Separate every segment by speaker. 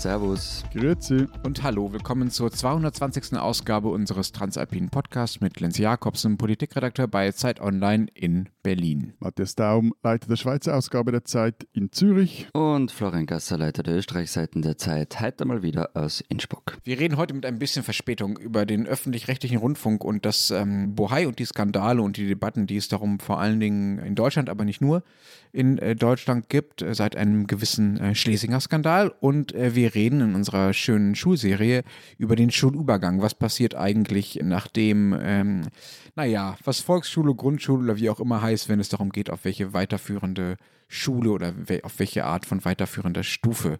Speaker 1: Servus.
Speaker 2: Grüezi.
Speaker 3: Und hallo, willkommen zur 220. Ausgabe unseres Transalpinen Podcasts mit Lenz Jakobsen, Politikredakteur bei Zeit Online in Berlin.
Speaker 2: Matthias Daum, Leiter der Schweizer Ausgabe der Zeit in Zürich.
Speaker 1: Und Florian Gasser, Leiter der Österreichseiten der Zeit, heute mal wieder aus Innsbruck.
Speaker 3: Wir reden heute mit ein bisschen Verspätung über den öffentlich-rechtlichen Rundfunk und das ähm, Bohai und die Skandale und die Debatten, die es darum vor allen Dingen in Deutschland, aber nicht nur in äh, Deutschland gibt, äh, seit einem gewissen äh, Schlesinger Skandal. Und äh, wir reden in unserer schönen Schulserie über den Schulübergang. Was passiert eigentlich, nachdem, ähm, naja, was Volksschule, Grundschule oder wie auch immer heißt, wenn es darum geht, auf welche weiterführende Schule oder auf welche Art von weiterführender Stufe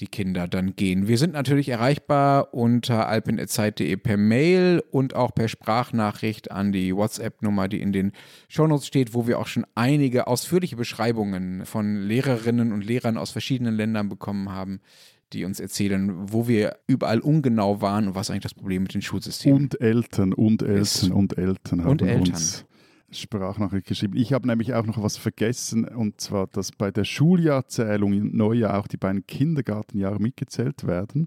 Speaker 3: die Kinder dann gehen. Wir sind natürlich erreichbar unter alpin.zeit.de per Mail und auch per Sprachnachricht an die WhatsApp-Nummer, die in den Shownotes steht, wo wir auch schon einige ausführliche Beschreibungen von Lehrerinnen und Lehrern aus verschiedenen Ländern bekommen haben, die uns erzählen, wo wir überall ungenau waren und was eigentlich das Problem mit den Schulsystemen
Speaker 2: Und Eltern und Eltern
Speaker 3: Ist.
Speaker 2: und Eltern haben
Speaker 3: Und Eltern.
Speaker 2: uns Sprachnachricht geschrieben. Ich habe nämlich auch noch was vergessen und zwar, dass bei der Schuljahrzählung im Neujahr auch die beiden Kindergartenjahre mitgezählt werden.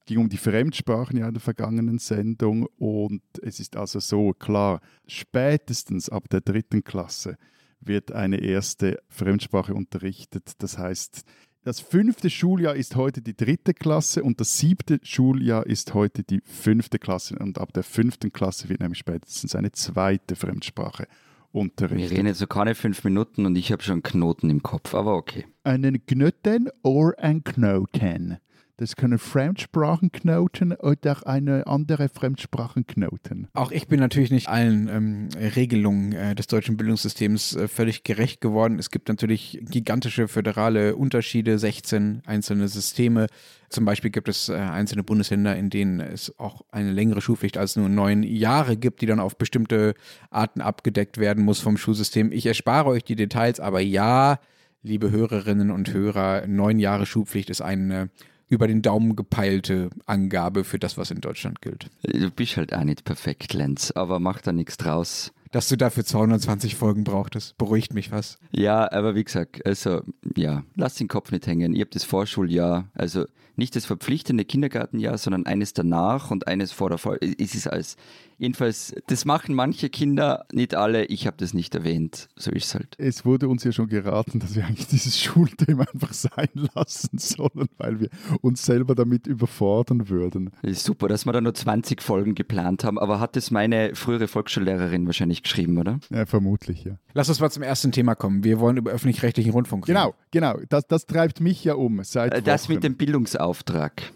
Speaker 2: Es ging um die Fremdsprachen ja in der vergangenen Sendung und es ist also so klar, spätestens ab der dritten Klasse wird eine erste Fremdsprache unterrichtet. Das heißt, das fünfte Schuljahr ist heute die dritte Klasse und das siebte Schuljahr ist heute die fünfte Klasse. Und ab der fünften Klasse wird nämlich spätestens eine zweite Fremdsprache
Speaker 1: Wir
Speaker 2: unterrichtet.
Speaker 1: reden jetzt so keine fünf Minuten und ich habe schon einen Knoten im Kopf, aber okay.
Speaker 2: Einen Knoten oder ein Knoten. Das können Fremdsprachenknoten oder eine andere Fremdsprachenknoten.
Speaker 3: Auch ich bin natürlich nicht allen ähm, Regelungen äh, des deutschen Bildungssystems äh, völlig gerecht geworden. Es gibt natürlich gigantische föderale Unterschiede, 16 einzelne Systeme. Zum Beispiel gibt es äh, einzelne Bundesländer, in denen es auch eine längere Schulpflicht als nur neun Jahre gibt, die dann auf bestimmte Arten abgedeckt werden muss vom Schulsystem. Ich erspare euch die Details, aber ja, liebe Hörerinnen und Hörer, neun Jahre Schulpflicht ist eine über den Daumen gepeilte Angabe für das, was in Deutschland gilt.
Speaker 1: Du bist halt auch nicht perfekt, Lenz, aber mach da nichts draus.
Speaker 3: Dass du dafür 220 Folgen brauchtest, beruhigt mich was.
Speaker 1: Ja, aber wie gesagt, also ja, lass den Kopf nicht hängen. Ihr habt das Vorschuljahr, also nicht das verpflichtende Kindergartenjahr, sondern eines danach und eines vor der Voll. Es ist alles. Jedenfalls, das machen manche Kinder, nicht alle. Ich habe das nicht erwähnt. So ist es halt.
Speaker 2: Es wurde uns ja schon geraten, dass wir eigentlich dieses Schulthema einfach sein lassen sollen, weil wir uns selber damit überfordern würden.
Speaker 1: Es ist super, dass wir da nur 20 Folgen geplant haben, aber hat das meine frühere Volksschullehrerin wahrscheinlich geschrieben, oder?
Speaker 2: Ja, vermutlich, ja.
Speaker 3: Lass uns mal zum ersten Thema kommen. Wir wollen über öffentlich-rechtlichen Rundfunk reden.
Speaker 2: Genau, genau. Das, das treibt mich ja um seit
Speaker 1: Das
Speaker 2: Wochen.
Speaker 1: mit dem Bildungsauftrag.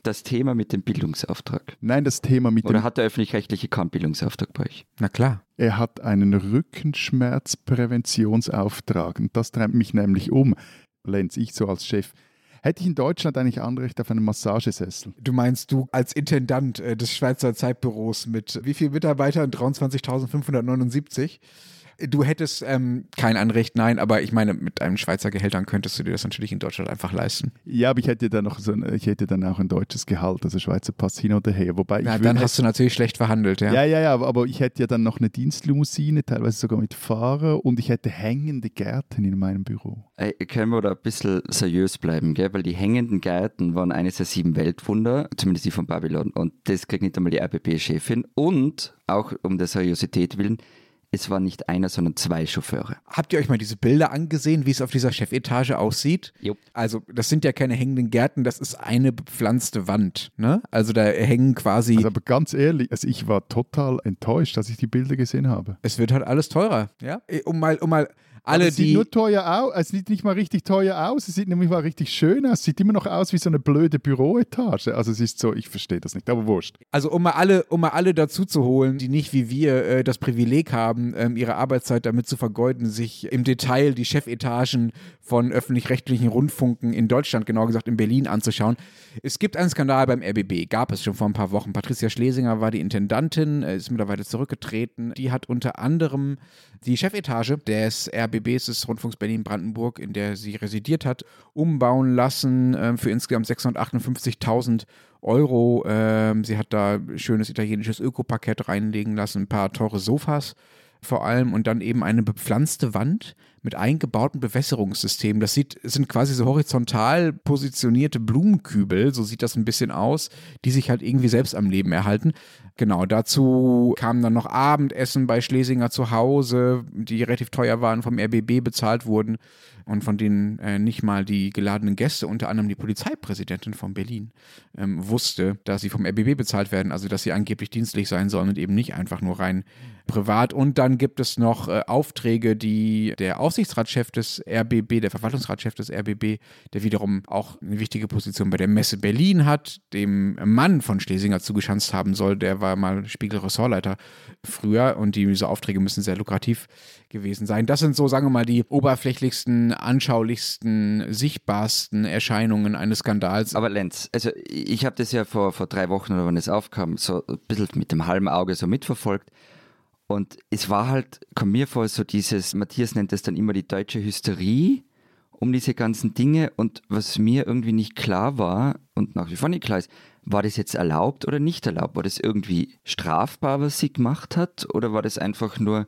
Speaker 1: Das Thema mit dem Bildungsauftrag.
Speaker 2: Nein, das Thema mit
Speaker 1: Oder
Speaker 2: dem
Speaker 1: hat der öffentlich-rechtliche keinen Bildungsauftrag bei euch?
Speaker 3: Na klar.
Speaker 2: Er hat einen Rückenschmerzpräventionsauftrag. Und das treibt mich nämlich um. Lenz, ich so als Chef. Hätte ich in Deutschland eigentlich Anrecht auf einen Massagesessel?
Speaker 3: Du meinst du als Intendant äh, des Schweizer Zeitbüros mit wie vielen Mitarbeitern? 23.579. Du hättest ähm, kein Anrecht, nein, aber ich meine, mit einem Schweizer Gehältern könntest du dir das natürlich in Deutschland einfach leisten.
Speaker 2: Ja, aber ich hätte dann noch so ein, ich hätte dann auch ein deutsches Gehalt, also Schweizer Pass hin oder her. Wobei ich
Speaker 3: dann hast du natürlich schlecht verhandelt, ja.
Speaker 2: ja, ja, ja, aber, aber ich hätte ja dann noch eine Dienstlimousine, teilweise sogar mit Fahrer und ich hätte hängende Gärten in meinem Büro.
Speaker 1: Ey, können wir da ein bisschen seriös bleiben, gell? weil die hängenden Gärten waren eines der sieben Weltwunder, zumindest die von Babylon. Und das kriegt nicht einmal die RBB-Chefin. Und auch um der Seriosität willen, es waren nicht einer, sondern zwei Chauffeure.
Speaker 3: Habt ihr euch mal diese Bilder angesehen, wie es auf dieser Chefetage aussieht?
Speaker 1: Jo.
Speaker 3: Also, das sind ja keine hängenden Gärten, das ist eine bepflanzte Wand. Ne? Also, da hängen quasi.
Speaker 2: Also aber ganz ehrlich, also ich war total enttäuscht, als ich die Bilder gesehen habe.
Speaker 3: es wird halt alles teurer. Ja? Um mal, um mal alle,
Speaker 2: aber es sieht nur teuer aus, es sieht nicht mal richtig teuer aus, es sieht nämlich mal richtig schön aus, es sieht immer noch aus wie so eine blöde Büroetage. Also es ist so, ich verstehe das nicht, aber wurscht.
Speaker 3: Also um mal alle, um mal alle dazu zu holen, die nicht wie wir äh, das Privileg haben, ähm, ihre Arbeitszeit damit zu vergeuden, sich im Detail die Chefetagen von öffentlich-rechtlichen Rundfunken in Deutschland, genauer gesagt in Berlin, anzuschauen. Es gibt einen Skandal beim RBB, gab es schon vor ein paar Wochen. Patricia Schlesinger war die Intendantin, äh, ist mittlerweile zurückgetreten. Die hat unter anderem die Chefetage des RBBs des Rundfunks Berlin-Brandenburg, in der sie residiert hat, umbauen lassen äh, für insgesamt 658.000 Euro. Ähm, sie hat da schönes italienisches Ökoparkett reinlegen lassen, ein paar teure Sofas vor allem und dann eben eine bepflanzte Wand mit eingebauten Bewässerungssystemen. Das sieht, sind quasi so horizontal positionierte Blumenkübel, so sieht das ein bisschen aus, die sich halt irgendwie selbst am Leben erhalten. Genau, dazu kam dann noch Abendessen bei Schlesinger zu Hause, die relativ teuer waren, vom RBB bezahlt wurden und von denen äh, nicht mal die geladenen Gäste, unter anderem die Polizeipräsidentin von Berlin, ähm, wusste, dass sie vom RBB bezahlt werden, also dass sie angeblich dienstlich sein sollen und eben nicht einfach nur rein privat. Und dann gibt es noch äh, Aufträge, die der Aufsichtsratschef des RBB, der Verwaltungsratschef des RBB, der wiederum auch eine wichtige Position bei der Messe Berlin hat, dem Mann von Schlesinger zugeschanzt haben soll. Der war mal Spiegel-Ressortleiter früher und diese Aufträge müssen sehr lukrativ gewesen sein. Das sind so, sagen wir mal, die oberflächlichsten, anschaulichsten, sichtbarsten Erscheinungen eines Skandals.
Speaker 1: Aber Lenz, also ich habe das ja vor, vor drei Wochen oder wann es aufkam, so ein bisschen mit dem halben Auge so mitverfolgt. Und es war halt, kommt mir vor, so dieses, Matthias nennt das dann immer die deutsche Hysterie um diese ganzen Dinge. Und was mir irgendwie nicht klar war und nach wie vor nicht klar ist, war das jetzt erlaubt oder nicht erlaubt? War das irgendwie strafbar, was sie gemacht hat? Oder war das einfach nur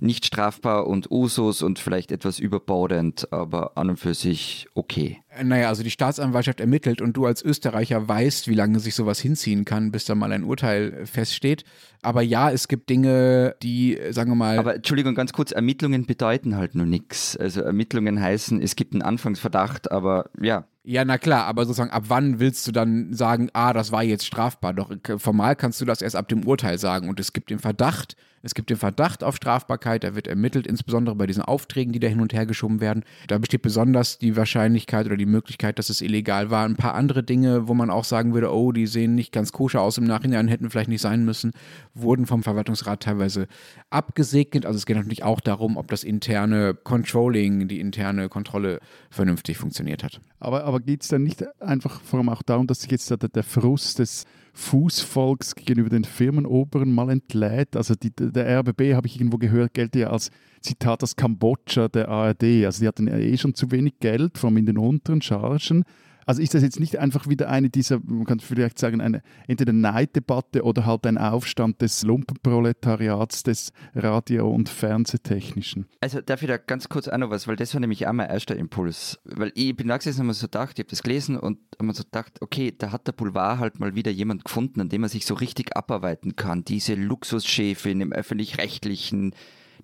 Speaker 1: nicht strafbar und Usus und vielleicht etwas überbordend, aber an und für sich okay.
Speaker 3: Naja, also die Staatsanwaltschaft ermittelt und du als Österreicher weißt, wie lange sich sowas hinziehen kann, bis da mal ein Urteil feststeht. Aber ja, es gibt Dinge, die, sagen wir mal.
Speaker 1: Aber Entschuldigung, ganz kurz, Ermittlungen bedeuten halt nur nichts. Also Ermittlungen heißen, es gibt einen Anfangsverdacht, aber ja.
Speaker 3: Ja, na klar, aber sozusagen, ab wann willst du dann sagen, ah, das war jetzt strafbar? Doch formal kannst du das erst ab dem Urteil sagen. Und es gibt den Verdacht, es gibt den Verdacht auf Strafbarkeit, da wird ermittelt, insbesondere bei diesen Aufträgen, die da hin und her geschoben werden. Da besteht besonders die Wahrscheinlichkeit oder die Möglichkeit, dass es illegal war. Ein paar andere Dinge, wo man auch sagen würde, oh, die sehen nicht ganz koscher aus im Nachhinein, hätten vielleicht nicht sein müssen, wurden vom Verwaltungsrat teilweise abgesegnet. Also es geht natürlich auch darum, ob das interne Controlling, die interne Kontrolle vernünftig funktioniert hat.
Speaker 2: Aber, aber geht es dann nicht einfach vor allem auch darum, dass sich jetzt der, der Frust des Fußvolks gegenüber den Firmenoberen mal entlädt. Also die, der RBB, habe ich irgendwo gehört, gelte ja als Zitat das Kambodscha der ARD. Also die hatten ja eh schon zu wenig Geld, vor allem in den unteren Chargen. Also ist das jetzt nicht einfach wieder eine dieser, man kann vielleicht sagen, eine entweder Neiddebatte oder halt ein Aufstand des Lumpenproletariats, des Radio- und Fernsehtechnischen?
Speaker 1: Also darf ich da ganz kurz auch noch was, weil das war nämlich auch mein erster Impuls. Weil ich bin da gesessen und mir so gedacht, ich habe das gelesen und habe mir so gedacht, okay, da hat der Boulevard halt mal wieder jemand gefunden, an dem man sich so richtig abarbeiten kann. Diese Luxuschefin im öffentlich-rechtlichen,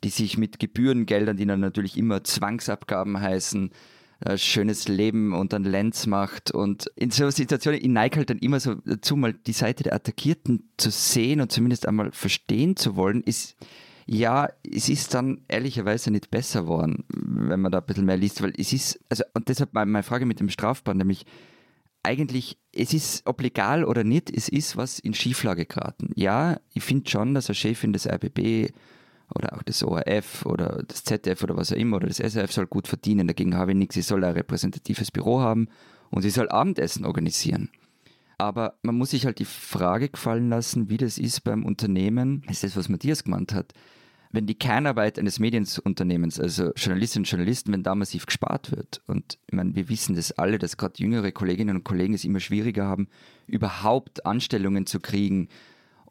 Speaker 1: die sich mit Gebührengeldern, die dann natürlich immer Zwangsabgaben heißen, äh, schönes Leben und dann Lenz macht. Und in so Situationen, ich neige halt dann immer so dazu, mal die Seite der Attackierten zu sehen und zumindest einmal verstehen zu wollen, ist, ja, es ist dann ehrlicherweise nicht besser geworden, wenn man da ein bisschen mehr liest, weil es ist, also, und deshalb meine Frage mit dem Strafband, nämlich, eigentlich, es ist, ob legal oder nicht, es ist was in Schieflage geraten. Ja, ich finde schon, dass ein Chefin des RBB oder auch das ORF oder das ZDF oder was auch immer oder das SRF soll gut verdienen. Dagegen habe ich nichts. Sie soll ein repräsentatives Büro haben und sie soll Abendessen organisieren. Aber man muss sich halt die Frage gefallen lassen, wie das ist beim Unternehmen. Das ist das, was Matthias gemeint hat. Wenn die Kernarbeit eines Medienunternehmens, also Journalistinnen und Journalisten, wenn da massiv gespart wird, und ich meine, wir wissen das alle, dass gerade jüngere Kolleginnen und Kollegen es immer schwieriger haben, überhaupt Anstellungen zu kriegen,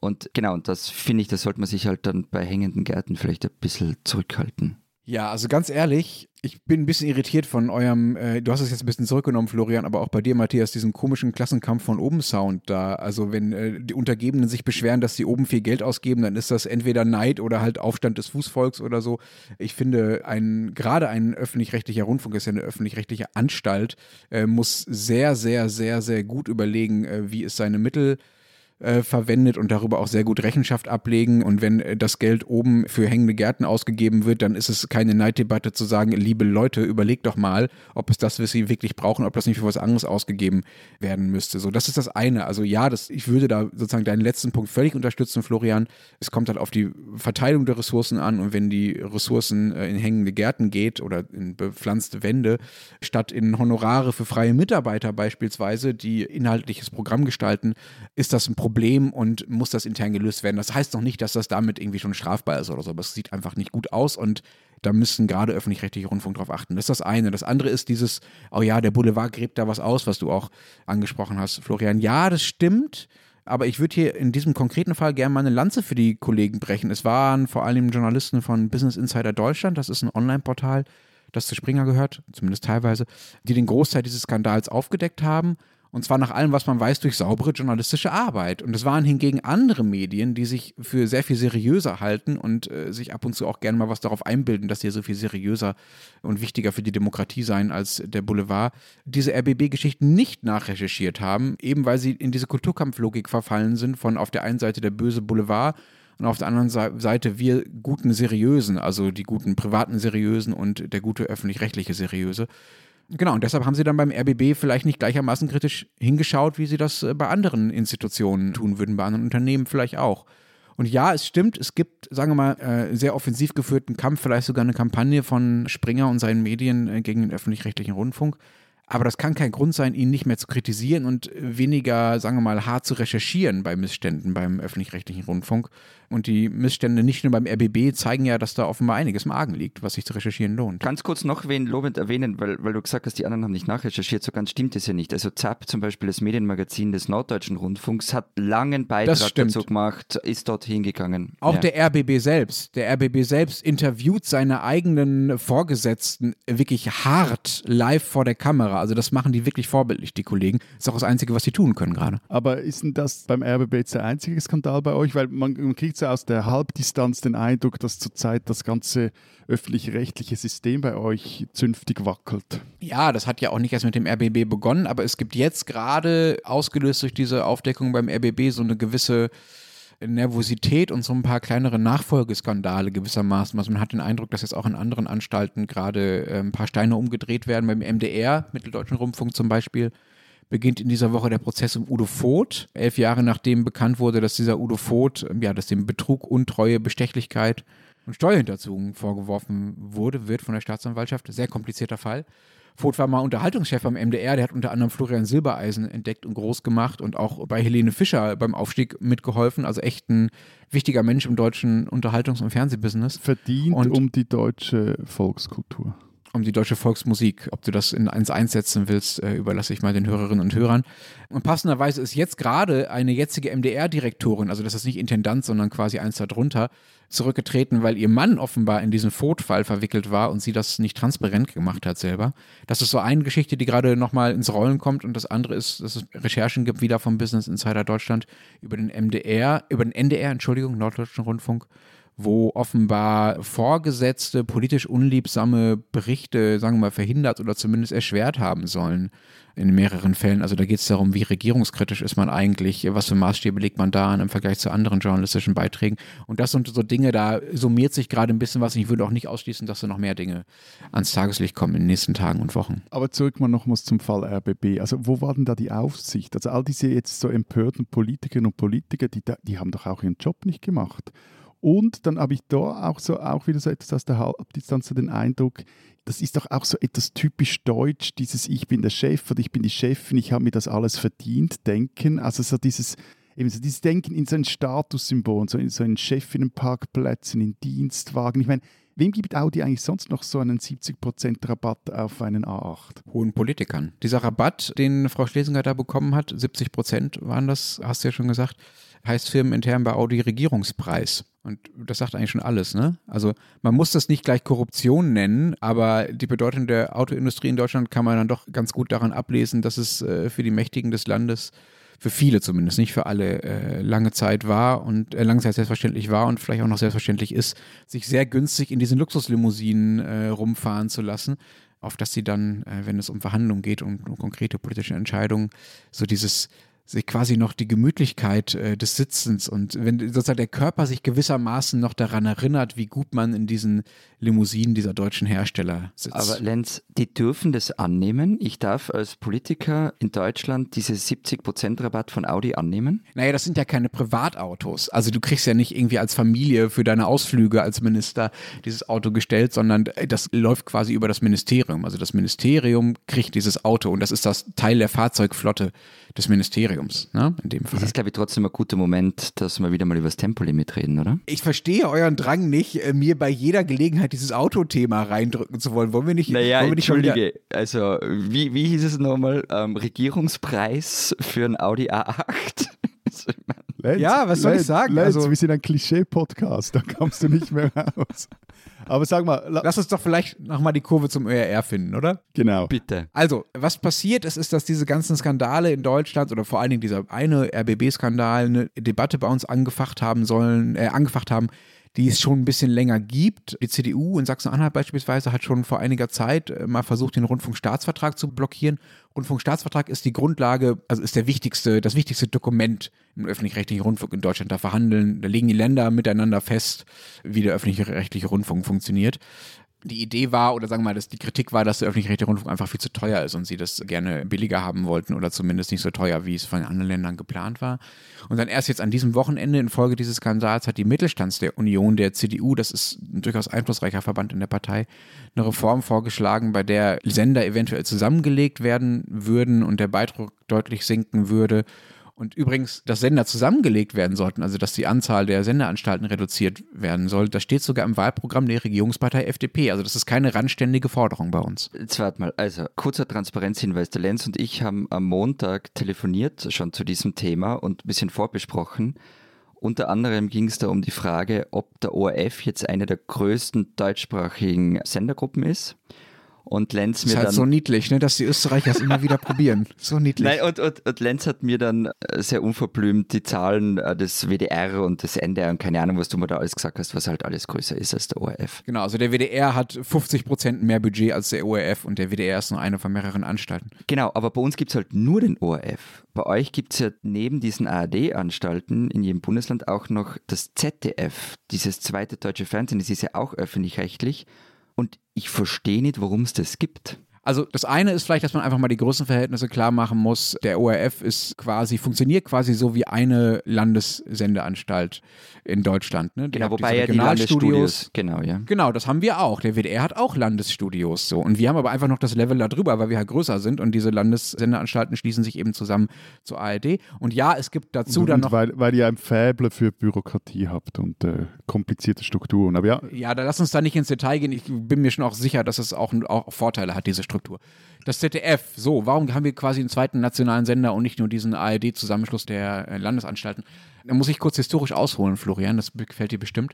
Speaker 1: und genau, und das finde ich, das sollte man sich halt dann bei hängenden Gärten vielleicht ein bisschen zurückhalten.
Speaker 3: Ja, also ganz ehrlich, ich bin ein bisschen irritiert von eurem, äh, du hast es jetzt ein bisschen zurückgenommen, Florian, aber auch bei dir, Matthias, diesen komischen Klassenkampf von oben Sound da. Also wenn äh, die Untergebenen sich beschweren, dass sie oben viel Geld ausgeben, dann ist das entweder Neid oder halt Aufstand des Fußvolks oder so. Ich finde, ein, gerade ein öffentlich-rechtlicher Rundfunk ist ja eine öffentlich-rechtliche Anstalt, äh, muss sehr, sehr, sehr, sehr gut überlegen, äh, wie es seine Mittel äh, verwendet und darüber auch sehr gut Rechenschaft ablegen. Und wenn äh, das Geld oben für hängende Gärten ausgegeben wird, dann ist es keine Neiddebatte zu sagen, liebe Leute, überlegt doch mal, ob es das, was sie wirklich brauchen, ob das nicht für was anderes ausgegeben werden müsste. So, das ist das eine. Also ja, das, ich würde da sozusagen deinen letzten Punkt völlig unterstützen, Florian. Es kommt halt auf die Verteilung der Ressourcen an und wenn die Ressourcen äh, in hängende Gärten geht oder in bepflanzte Wände, statt in Honorare für freie Mitarbeiter beispielsweise, die inhaltliches Programm gestalten, ist das ein Problem Problem und muss das intern gelöst werden. Das heißt noch nicht, dass das damit irgendwie schon strafbar ist oder so, aber es sieht einfach nicht gut aus und da müssen gerade öffentlich-rechtliche Rundfunk drauf achten. Das ist das eine. Das andere ist dieses, oh ja, der Boulevard gräbt da was aus, was du auch angesprochen hast, Florian. Ja, das stimmt. Aber ich würde hier in diesem konkreten Fall gerne mal eine Lanze für die Kollegen brechen. Es waren vor allem Journalisten von Business Insider Deutschland, das ist ein Online-Portal, das zu Springer gehört, zumindest teilweise, die den Großteil dieses Skandals aufgedeckt haben und zwar nach allem, was man weiß, durch saubere journalistische Arbeit. Und es waren hingegen andere Medien, die sich für sehr viel seriöser halten und äh, sich ab und zu auch gerne mal was darauf einbilden, dass sie so viel seriöser und wichtiger für die Demokratie seien als der Boulevard, diese RBB-Geschichten nicht nachrecherchiert haben, eben weil sie in diese Kulturkampflogik verfallen sind von auf der einen Seite der böse Boulevard und auf der anderen Seite wir guten Seriösen, also die guten privaten Seriösen und der gute öffentlich-rechtliche Seriöse. Genau, und deshalb haben sie dann beim RBB vielleicht nicht gleichermaßen kritisch hingeschaut, wie sie das äh, bei anderen Institutionen tun würden, bei anderen Unternehmen vielleicht auch. Und ja, es stimmt, es gibt, sagen wir mal, äh, sehr offensiv geführten Kampf, vielleicht sogar eine Kampagne von Springer und seinen Medien äh, gegen den öffentlich-rechtlichen Rundfunk. Aber das kann kein Grund sein, ihn nicht mehr zu kritisieren und weniger, sagen wir mal, hart zu recherchieren bei Missständen beim öffentlich-rechtlichen Rundfunk. Und die Missstände nicht nur beim RBB zeigen ja, dass da offenbar einiges im Argen liegt, was sich zu recherchieren lohnt.
Speaker 1: Ganz kurz noch wen lobend erwähnen, weil, weil du gesagt hast, die anderen haben nicht nachrecherchiert. So ganz stimmt es ja nicht. Also ZAP, zum Beispiel das Medienmagazin des Norddeutschen Rundfunks, hat langen Beitrag dazu gemacht, ist dort hingegangen.
Speaker 3: Auch ja. der RBB selbst. Der RBB selbst interviewt seine eigenen Vorgesetzten wirklich hart live vor der Kamera. Also das machen die wirklich vorbildlich, die Kollegen. Das ist auch das Einzige, was sie tun können gerade.
Speaker 2: Aber ist denn das beim RBB jetzt der einzige Skandal bei euch? Weil man, man kriegt so aus der Halbdistanz den Eindruck, dass zurzeit das ganze öffentlich-rechtliche System bei euch zünftig wackelt.
Speaker 3: Ja, das hat ja auch nicht erst mit dem RBB begonnen, aber es gibt jetzt gerade, ausgelöst durch diese Aufdeckung beim RBB, so eine gewisse Nervosität und so ein paar kleinere Nachfolgeskandale gewissermaßen. Also man hat den Eindruck, dass jetzt auch in anderen Anstalten gerade äh, ein paar Steine umgedreht werden. Beim MDR, Mitteldeutschen Rundfunk zum Beispiel, beginnt in dieser Woche der Prozess um Udo Voth. Elf Jahre nachdem bekannt wurde, dass dieser Udo Voth, ähm, ja, dass dem Betrug, Untreue, Bestechlichkeit und Steuerhinterziehung vorgeworfen wurde, wird von der Staatsanwaltschaft. Sehr komplizierter Fall. Voth war mal Unterhaltungschef beim MDR, der hat unter anderem Florian Silbereisen entdeckt und groß gemacht und auch bei Helene Fischer beim Aufstieg mitgeholfen. Also echt ein wichtiger Mensch im deutschen Unterhaltungs- und Fernsehbusiness.
Speaker 2: Verdient und um die deutsche Volkskultur
Speaker 3: um die deutsche Volksmusik. Ob du das in eins einsetzen willst, äh, überlasse ich mal den Hörerinnen und Hörern. Und passenderweise ist jetzt gerade eine jetzige MDR-Direktorin, also das ist nicht Intendant, sondern quasi eins darunter, zurückgetreten, weil ihr Mann offenbar in diesen Fotfall verwickelt war und sie das nicht transparent gemacht hat selber. Das ist so eine Geschichte, die gerade nochmal ins Rollen kommt und das andere ist, dass es Recherchen gibt, wieder vom Business Insider Deutschland über den MDR, über den NDR, Entschuldigung, Norddeutschen Rundfunk, wo offenbar vorgesetzte, politisch unliebsame Berichte, sagen wir mal, verhindert oder zumindest erschwert haben sollen in mehreren Fällen. Also da geht es darum, wie regierungskritisch ist man eigentlich, was für Maßstäbe legt man da an im Vergleich zu anderen journalistischen Beiträgen. Und das sind so Dinge, da summiert sich gerade ein bisschen was. Ich würde auch nicht ausschließen, dass da noch mehr Dinge ans Tageslicht kommen in den nächsten Tagen und Wochen.
Speaker 2: Aber zurück mal nochmals zum Fall RBB. Also wo war denn da die Aufsicht? Also all diese jetzt so empörten Politikerinnen und Politiker, die, die haben doch auch ihren Job nicht gemacht. Und dann habe ich da auch so auch wieder so etwas aus der Halbdistanz so den Eindruck, das ist doch auch so etwas typisch deutsch, dieses Ich bin der Chef oder ich bin die Chefin, ich habe mir das alles verdient, Denken. Also so dieses, eben so dieses Denken in so ein Statussymbol, so in so einen Chefinnenparkplätzen, in Dienstwagen. Ich meine, Wem gibt Audi eigentlich sonst noch so einen 70% Rabatt auf einen A8?
Speaker 3: Hohen Politikern. Dieser Rabatt, den Frau Schlesinger da bekommen hat, 70% waren das, hast du ja schon gesagt, heißt firmenintern bei Audi Regierungspreis. Und das sagt eigentlich schon alles, ne? Also man muss das nicht gleich Korruption nennen, aber die Bedeutung der Autoindustrie in Deutschland kann man dann doch ganz gut daran ablesen, dass es äh, für die Mächtigen des Landes, für viele zumindest, nicht für alle, äh, lange Zeit war und äh, lange Zeit selbstverständlich war und vielleicht auch noch selbstverständlich ist, sich sehr günstig in diesen Luxuslimousinen äh, rumfahren zu lassen auf dass sie dann, äh, wenn es um Verhandlungen geht und um konkrete politische Entscheidungen, so dieses sich quasi noch die Gemütlichkeit äh, des Sitzens und wenn sozusagen der Körper sich gewissermaßen noch daran erinnert, wie gut man in diesen Limousinen dieser deutschen Hersteller sitzt.
Speaker 1: Aber Lenz, die dürfen das annehmen. Ich darf als Politiker in Deutschland diese 70% Rabatt von Audi annehmen?
Speaker 3: Naja, das sind ja keine Privatautos. Also du kriegst ja nicht irgendwie als Familie für deine Ausflüge als Minister dieses Auto gestellt, sondern das läuft quasi über das Ministerium. Also das Ministerium kriegt dieses Auto und das ist das Teil der Fahrzeugflotte des Ministeriums, ne? in dem Fall.
Speaker 1: Das ist, glaube ich, trotzdem ein guter Moment, dass wir wieder mal über das Tempolimit reden, oder?
Speaker 3: Ich verstehe euren Drang nicht, äh, mir bei jeder Gelegenheit dieses Autothema reindrücken zu wollen. Wollen wir nicht?
Speaker 1: Naja,
Speaker 3: wollen wir
Speaker 1: nicht entschuldige. Also, wie, wie hieß es nochmal? Ähm, Regierungspreis für ein Audi A8?
Speaker 2: Lenz,
Speaker 3: Ja, was soll ich
Speaker 2: Lenz,
Speaker 3: sagen?
Speaker 2: Lenz,
Speaker 3: Also-
Speaker 2: wir sind ein Klischee-Podcast, da kommst du nicht mehr raus. Aber sag mal, la-
Speaker 3: Lass uns doch vielleicht nochmal die Kurve zum ÖRR finden, oder?
Speaker 2: genau.
Speaker 1: Bitte.
Speaker 3: Also, was passiert ist, ist, dass diese ganzen Skandale in Deutschland oder vor allen Dingen dieser eine RBB-Skandal eine Debatte bei uns angefacht haben sollen, äh, angefacht haben, die es schon ein bisschen länger gibt. Die CDU in Sachsen-Anhalt beispielsweise hat schon vor einiger Zeit äh, mal versucht, den Rundfunkstaatsvertrag zu blockieren. Rundfunkstaatsvertrag ist die Grundlage, also ist der wichtigste, das wichtigste Dokument im öffentlich-rechtlichen Rundfunk in Deutschland. Da verhandeln, da legen die Länder miteinander fest, wie der öffentlich-rechtliche Rundfunk funktioniert die Idee war, oder sagen wir mal, dass die Kritik war, dass der öffentlich-rechtliche Rundfunk einfach viel zu teuer ist und sie das gerne billiger haben wollten oder zumindest nicht so teuer, wie es von anderen Ländern geplant war. Und dann erst jetzt an diesem Wochenende infolge dieses Skandals hat die Mittelstands der Union der CDU, das ist ein durchaus einflussreicher Verband in der Partei, eine Reform vorgeschlagen, bei der Sender eventuell zusammengelegt werden würden und der Beitrag deutlich sinken würde. Und übrigens, dass Sender zusammengelegt werden sollten, also dass die Anzahl der Sendeanstalten reduziert werden soll, das steht sogar im Wahlprogramm der Regierungspartei FDP. Also das ist keine randständige Forderung bei uns.
Speaker 1: Jetzt warte mal, also kurzer Transparenzhinweis. Der Lenz und ich haben am Montag telefoniert schon zu diesem Thema und ein bisschen vorbesprochen. Unter anderem ging es da um die Frage, ob der ORF jetzt eine der größten deutschsprachigen Sendergruppen ist. Und Lenz mir
Speaker 3: ist halt
Speaker 1: dann.
Speaker 3: so niedlich, ne, dass die Österreicher es immer wieder probieren. So niedlich.
Speaker 1: Nein, und, und, und Lenz hat mir dann äh, sehr unverblümt die Zahlen äh, des WDR und des NDR und keine Ahnung, was du mir da alles gesagt hast, was halt alles größer ist als der ORF.
Speaker 3: Genau, also der WDR hat 50 Prozent mehr Budget als der ORF und der WDR ist nur eine von mehreren Anstalten.
Speaker 1: Genau, aber bei uns gibt es halt nur den ORF. Bei euch gibt es ja neben diesen ARD-Anstalten in jedem Bundesland auch noch das ZDF, dieses zweite deutsche Fernsehen, das ist ja auch öffentlich-rechtlich. Und ich verstehe nicht, warum es das gibt.
Speaker 3: Also das eine ist vielleicht, dass man einfach mal die Größenverhältnisse klar machen muss. Der ORF ist quasi, funktioniert quasi so wie eine Landessendeanstalt in Deutschland. Ne? Die
Speaker 1: Genau, wobei ja die
Speaker 3: Regionalstudios.
Speaker 1: Landesstudios, genau, ja.
Speaker 3: Genau, das haben wir auch. Der WDR hat auch Landesstudios so. Und wir haben aber einfach noch das Level da drüber, weil wir halt größer sind und diese Landessendeanstalten schließen sich eben zusammen zur ARD. Und ja, es gibt dazu
Speaker 2: und,
Speaker 3: dann noch.
Speaker 2: weil, weil ihr ein Fäble für Bürokratie habt und äh, komplizierte Strukturen. Aber ja,
Speaker 3: Ja, da lass uns da nicht ins Detail gehen. Ich bin mir schon auch sicher, dass es auch, auch Vorteile hat, diese Struktur. Das ZDF, so, warum haben wir quasi einen zweiten nationalen Sender und nicht nur diesen ARD-Zusammenschluss der äh, Landesanstalten? Da muss ich kurz historisch ausholen, Florian, das gefällt dir bestimmt.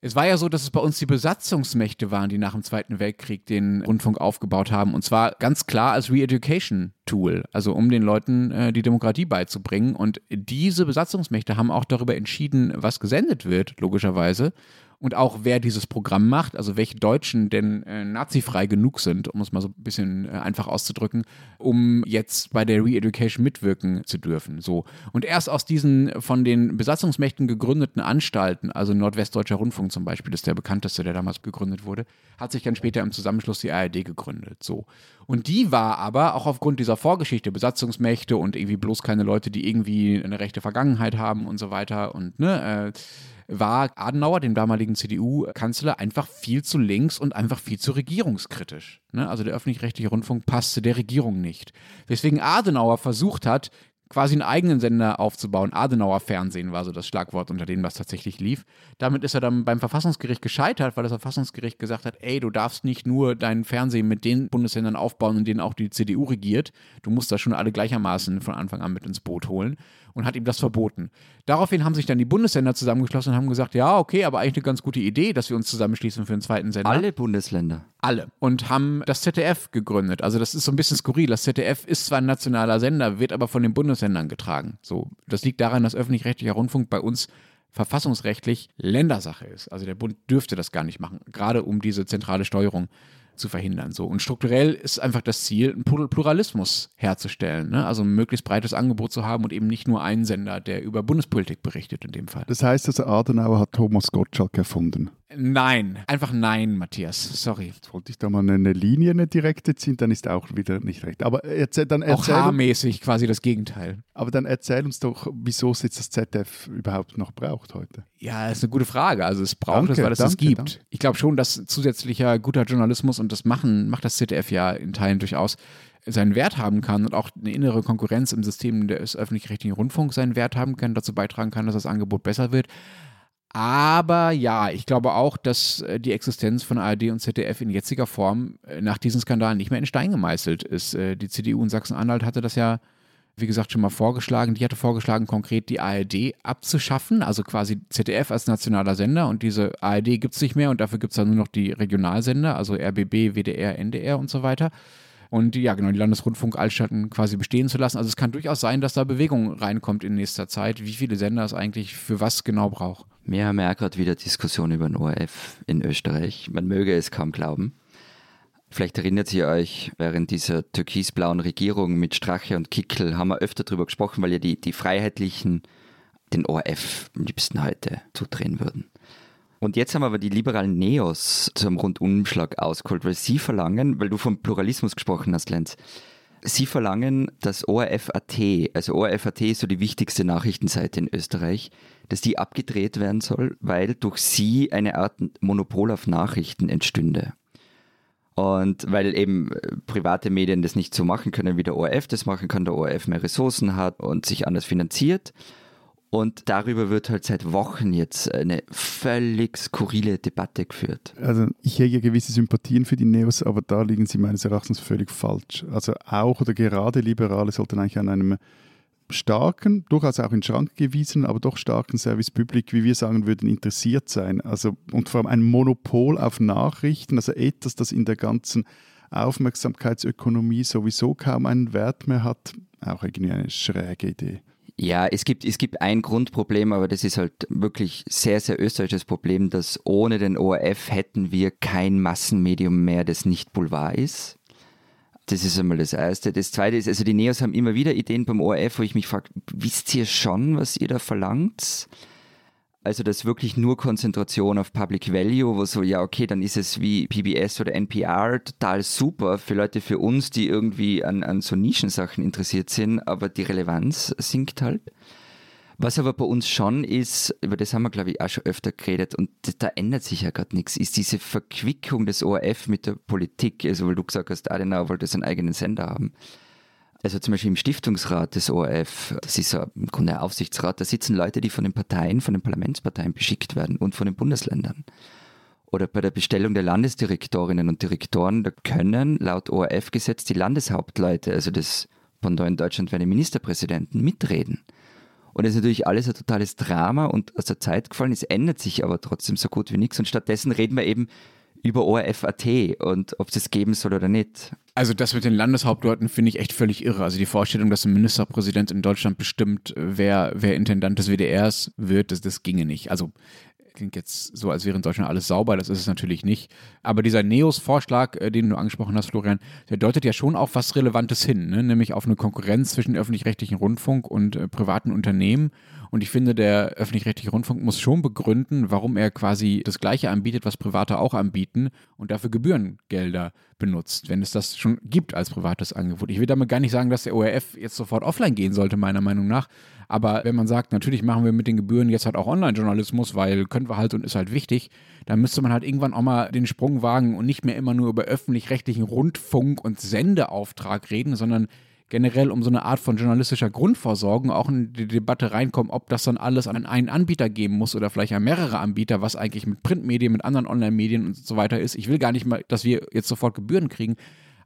Speaker 3: Es war ja so, dass es bei uns die Besatzungsmächte waren, die nach dem Zweiten Weltkrieg den Rundfunk aufgebaut haben. Und zwar ganz klar als Re-Education-Tool, also um den Leuten äh, die Demokratie beizubringen. Und diese Besatzungsmächte haben auch darüber entschieden, was gesendet wird, logischerweise. Und auch wer dieses Programm macht, also welche Deutschen denn äh, nazifrei genug sind, um es mal so ein bisschen äh, einfach auszudrücken, um jetzt bei der Re-Education mitwirken zu dürfen. So. Und erst aus diesen von den Besatzungsmächten gegründeten Anstalten, also Nordwestdeutscher Rundfunk zum Beispiel, das ist der bekannteste, der damals gegründet wurde, hat sich dann später im Zusammenschluss die ARD gegründet. So. Und die war aber auch aufgrund dieser Vorgeschichte, Besatzungsmächte und irgendwie bloß keine Leute, die irgendwie eine rechte Vergangenheit haben und so weiter und ne, äh, war Adenauer, dem damaligen CDU-Kanzler, einfach viel zu links und einfach viel zu regierungskritisch. Ne? Also der öffentlich-rechtliche Rundfunk passte der Regierung nicht. Weswegen Adenauer versucht hat, quasi einen eigenen Sender aufzubauen. Adenauer Fernsehen war so das Schlagwort, unter dem das tatsächlich lief. Damit ist er dann beim Verfassungsgericht gescheitert, weil das Verfassungsgericht gesagt hat, ey, du darfst nicht nur deinen Fernsehen mit den Bundesländern aufbauen, in denen auch die CDU regiert. Du musst da schon alle gleichermaßen von Anfang an mit ins Boot holen und hat ihm das verboten. Daraufhin haben sich dann die Bundesländer zusammengeschlossen und haben gesagt, ja, okay, aber eigentlich eine ganz gute Idee, dass wir uns zusammenschließen für einen zweiten Sender.
Speaker 1: Alle Bundesländer.
Speaker 3: Alle. Und haben das ZDF gegründet. Also das ist so ein bisschen skurril. Das ZDF ist zwar ein nationaler Sender, wird aber von den Bundesländern getragen. So, das liegt daran, dass öffentlich-rechtlicher Rundfunk bei uns verfassungsrechtlich Ländersache ist. Also der Bund dürfte das gar nicht machen, gerade um diese zentrale Steuerung zu verhindern. So. Und strukturell ist einfach das Ziel, einen Plur- Pluralismus herzustellen. Ne? Also ein möglichst breites Angebot zu haben und eben nicht nur einen Sender, der über Bundespolitik berichtet in dem Fall.
Speaker 2: das heißt also, Adenauer hat Thomas Gottschalk erfunden.
Speaker 3: Nein, einfach nein, Matthias. Sorry.
Speaker 2: Jetzt wollte ich da mal eine Linie, eine direkte ziehen, dann ist auch wieder nicht recht. Aber erzähl, dann,
Speaker 3: Auch
Speaker 2: erzähl,
Speaker 3: haarmäßig quasi das Gegenteil.
Speaker 2: aber dann erzähl uns doch, wieso es jetzt das ZDF überhaupt noch braucht heute.
Speaker 3: Ja, das ist eine gute Frage. Also es braucht
Speaker 2: Danke,
Speaker 3: es, weil es das
Speaker 2: danke,
Speaker 3: gibt.
Speaker 2: danke.
Speaker 3: Ich glaube schon, dass zusätzlicher guter Journalismus und das machen, macht das ZDF ja in Teilen durchaus seinen Wert haben kann und auch eine innere Konkurrenz im System des öffentlich-rechtlichen Rundfunks seinen Wert haben kann, dazu beitragen kann, dass das Angebot besser wird. Aber ja, ich glaube auch, dass äh, die Existenz von ARD und ZDF in jetziger Form äh, nach diesen Skandalen nicht mehr in Stein gemeißelt ist. Äh, Die CDU in Sachsen-Anhalt hatte das ja wie gesagt, schon mal vorgeschlagen. Die hatte vorgeschlagen, konkret die ARD abzuschaffen, also quasi ZDF als nationaler Sender und diese ARD gibt es nicht mehr und dafür gibt es dann nur noch die Regionalsender, also RBB, WDR, NDR und so weiter. Und ja, genau, die Landesrundfunkanstalten quasi bestehen zu lassen. Also es kann durchaus sein, dass da Bewegung reinkommt in nächster Zeit, wie viele Sender es eigentlich für was genau braucht.
Speaker 1: Wir haben ja gerade wieder Diskussion über den ORF in Österreich. Man möge es kaum glauben. Vielleicht erinnert ihr euch, während dieser türkisblauen Regierung mit Strache und Kickel haben wir öfter darüber gesprochen, weil ja die, die Freiheitlichen den ORF am liebsten heute zudrehen würden. Und jetzt haben aber die liberalen Neos zum Rundumschlag ausgeholt, weil sie verlangen, weil du vom Pluralismus gesprochen hast, Lenz, sie verlangen, dass ORF.at, also ORF.at ist so die wichtigste Nachrichtenseite in Österreich, dass die abgedreht werden soll, weil durch sie eine Art Monopol auf Nachrichten entstünde. Und weil eben äh, private Medien das nicht so machen können, wie der ORF das machen kann, der ORF mehr Ressourcen hat und sich anders finanziert. Und darüber wird halt seit Wochen jetzt eine völlig skurrile Debatte geführt.
Speaker 2: Also ich hege gewisse Sympathien für die Neos, aber da liegen sie meines Erachtens völlig falsch. Also auch oder gerade Liberale sollten eigentlich an einem starken, durchaus auch in Schrank gewiesen, aber doch starken Service Public, wie wir sagen würden, interessiert sein. Also, und vor allem ein Monopol auf Nachrichten, also etwas, das in der ganzen Aufmerksamkeitsökonomie sowieso kaum einen Wert mehr hat, auch irgendwie eine schräge Idee.
Speaker 1: Ja, es gibt, es gibt ein Grundproblem, aber das ist halt wirklich sehr, sehr österreichisches Problem, dass ohne den ORF hätten wir kein Massenmedium mehr, das nicht Boulevard ist. Das ist einmal das Erste. Das Zweite ist, also die Neos haben immer wieder Ideen beim ORF, wo ich mich frage, wisst ihr schon, was ihr da verlangt? Also das wirklich nur Konzentration auf Public Value, wo so, ja, okay, dann ist es wie PBS oder NPR total super für Leute für uns, die irgendwie an, an so Nischensachen interessiert sind, aber die Relevanz sinkt halt. Was aber bei uns schon ist, über das haben wir, glaube ich, auch schon öfter geredet und da ändert sich ja gerade nichts, ist diese Verquickung des ORF mit der Politik. Also, weil du gesagt hast, Adenauer wollte seinen eigenen Sender haben. Also zum Beispiel im Stiftungsrat des ORF, das ist ja im Grunde ein Aufsichtsrat, da sitzen Leute, die von den Parteien, von den Parlamentsparteien beschickt werden und von den Bundesländern. Oder bei der Bestellung der Landesdirektorinnen und Direktoren, da können laut ORF-Gesetz die Landeshauptleute, also das Pendant in Deutschland die Ministerpräsidenten, mitreden. Und das ist natürlich alles ein totales Drama und aus der Zeit gefallen. Es ändert sich aber trotzdem so gut wie nichts. Und stattdessen reden wir eben über ORF.at und ob es das geben soll oder nicht.
Speaker 3: Also das mit den Landeshauptleuten finde ich echt völlig irre. Also die Vorstellung, dass ein Ministerpräsident in Deutschland bestimmt, wer, wer Intendant des WDRs wird, das, das ginge nicht. Also klingt jetzt so, als wäre in Deutschland alles sauber, das ist es natürlich nicht. Aber dieser Neos-Vorschlag, äh, den du angesprochen hast, Florian, der deutet ja schon auf was Relevantes hin, ne? nämlich auf eine Konkurrenz zwischen öffentlich-rechtlichen Rundfunk und äh, privaten Unternehmen. Und ich finde, der öffentlich-rechtliche Rundfunk muss schon begründen, warum er quasi das Gleiche anbietet, was Private auch anbieten und dafür Gebührengelder benutzt, wenn es das schon gibt als privates Angebot. Ich will damit gar nicht sagen, dass der ORF jetzt sofort offline gehen sollte, meiner Meinung nach. Aber wenn man sagt, natürlich machen wir mit den Gebühren jetzt halt auch Online-Journalismus, weil können wir halt und ist halt wichtig, dann müsste man halt irgendwann auch mal den Sprung wagen und nicht mehr immer nur über öffentlich-rechtlichen Rundfunk und Sendeauftrag reden, sondern generell um so eine Art von journalistischer Grundversorgung auch in die Debatte reinkommen, ob das dann alles an einen Anbieter geben muss oder vielleicht an mehrere Anbieter, was eigentlich mit Printmedien, mit anderen Online-Medien und so weiter ist. Ich will gar nicht mal, dass wir jetzt sofort Gebühren kriegen,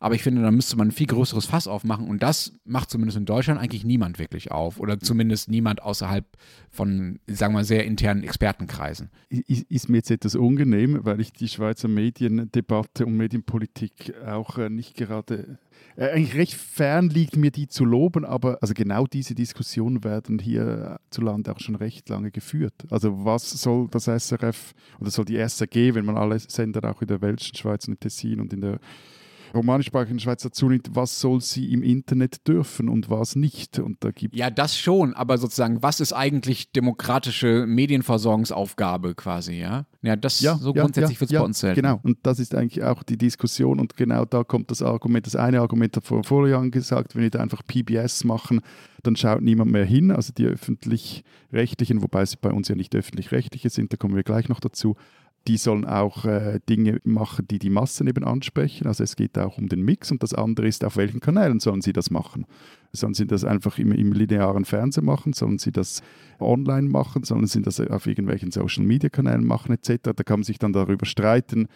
Speaker 3: aber ich finde, da müsste man ein viel größeres Fass aufmachen und das macht zumindest in Deutschland eigentlich niemand wirklich auf oder zumindest niemand außerhalb von, sagen wir mal, sehr internen Expertenkreisen.
Speaker 2: Ist mir jetzt etwas unangenehm, weil ich die Schweizer Mediendebatte und Medienpolitik auch äh, nicht gerade äh, eigentlich recht fern liegt mir die zu loben, aber also genau diese Diskussionen werden hier zu Land auch schon recht lange geführt. Also was soll das SRF oder soll die SRG, wenn man alle Sender auch in der Welschen Schweiz und in Tessin und in der romanischsprachigen Schweiz dazu nicht, was soll sie im Internet dürfen und was nicht. Und da gibt
Speaker 3: ja, das schon, aber sozusagen, was ist eigentlich demokratische Medienversorgungsaufgabe quasi, ja? Ja, das
Speaker 2: ja,
Speaker 3: so
Speaker 2: ja,
Speaker 3: grundsätzlich
Speaker 2: ja,
Speaker 3: wird es
Speaker 2: ja,
Speaker 3: bei uns selten.
Speaker 2: Genau, und das ist eigentlich auch die Diskussion und genau da kommt das Argument, das eine Argument hat vor Vorjahren gesagt, wenn wir da einfach PBS machen, dann schaut niemand mehr hin, also die öffentlich-rechtlichen, wobei sie bei uns ja nicht öffentlich-rechtliche sind, da kommen wir gleich noch dazu, die sollen auch äh, Dinge machen, die die Massen eben ansprechen. Also es geht auch um den Mix und das andere ist, auf welchen Kanälen sollen sie das machen. Sollen sie das einfach im, im linearen Fernsehen machen? Sollen sie das online machen? Sollen sie das auf irgendwelchen Social-Media-Kanälen machen etc.? Da kann man sich dann darüber streiten,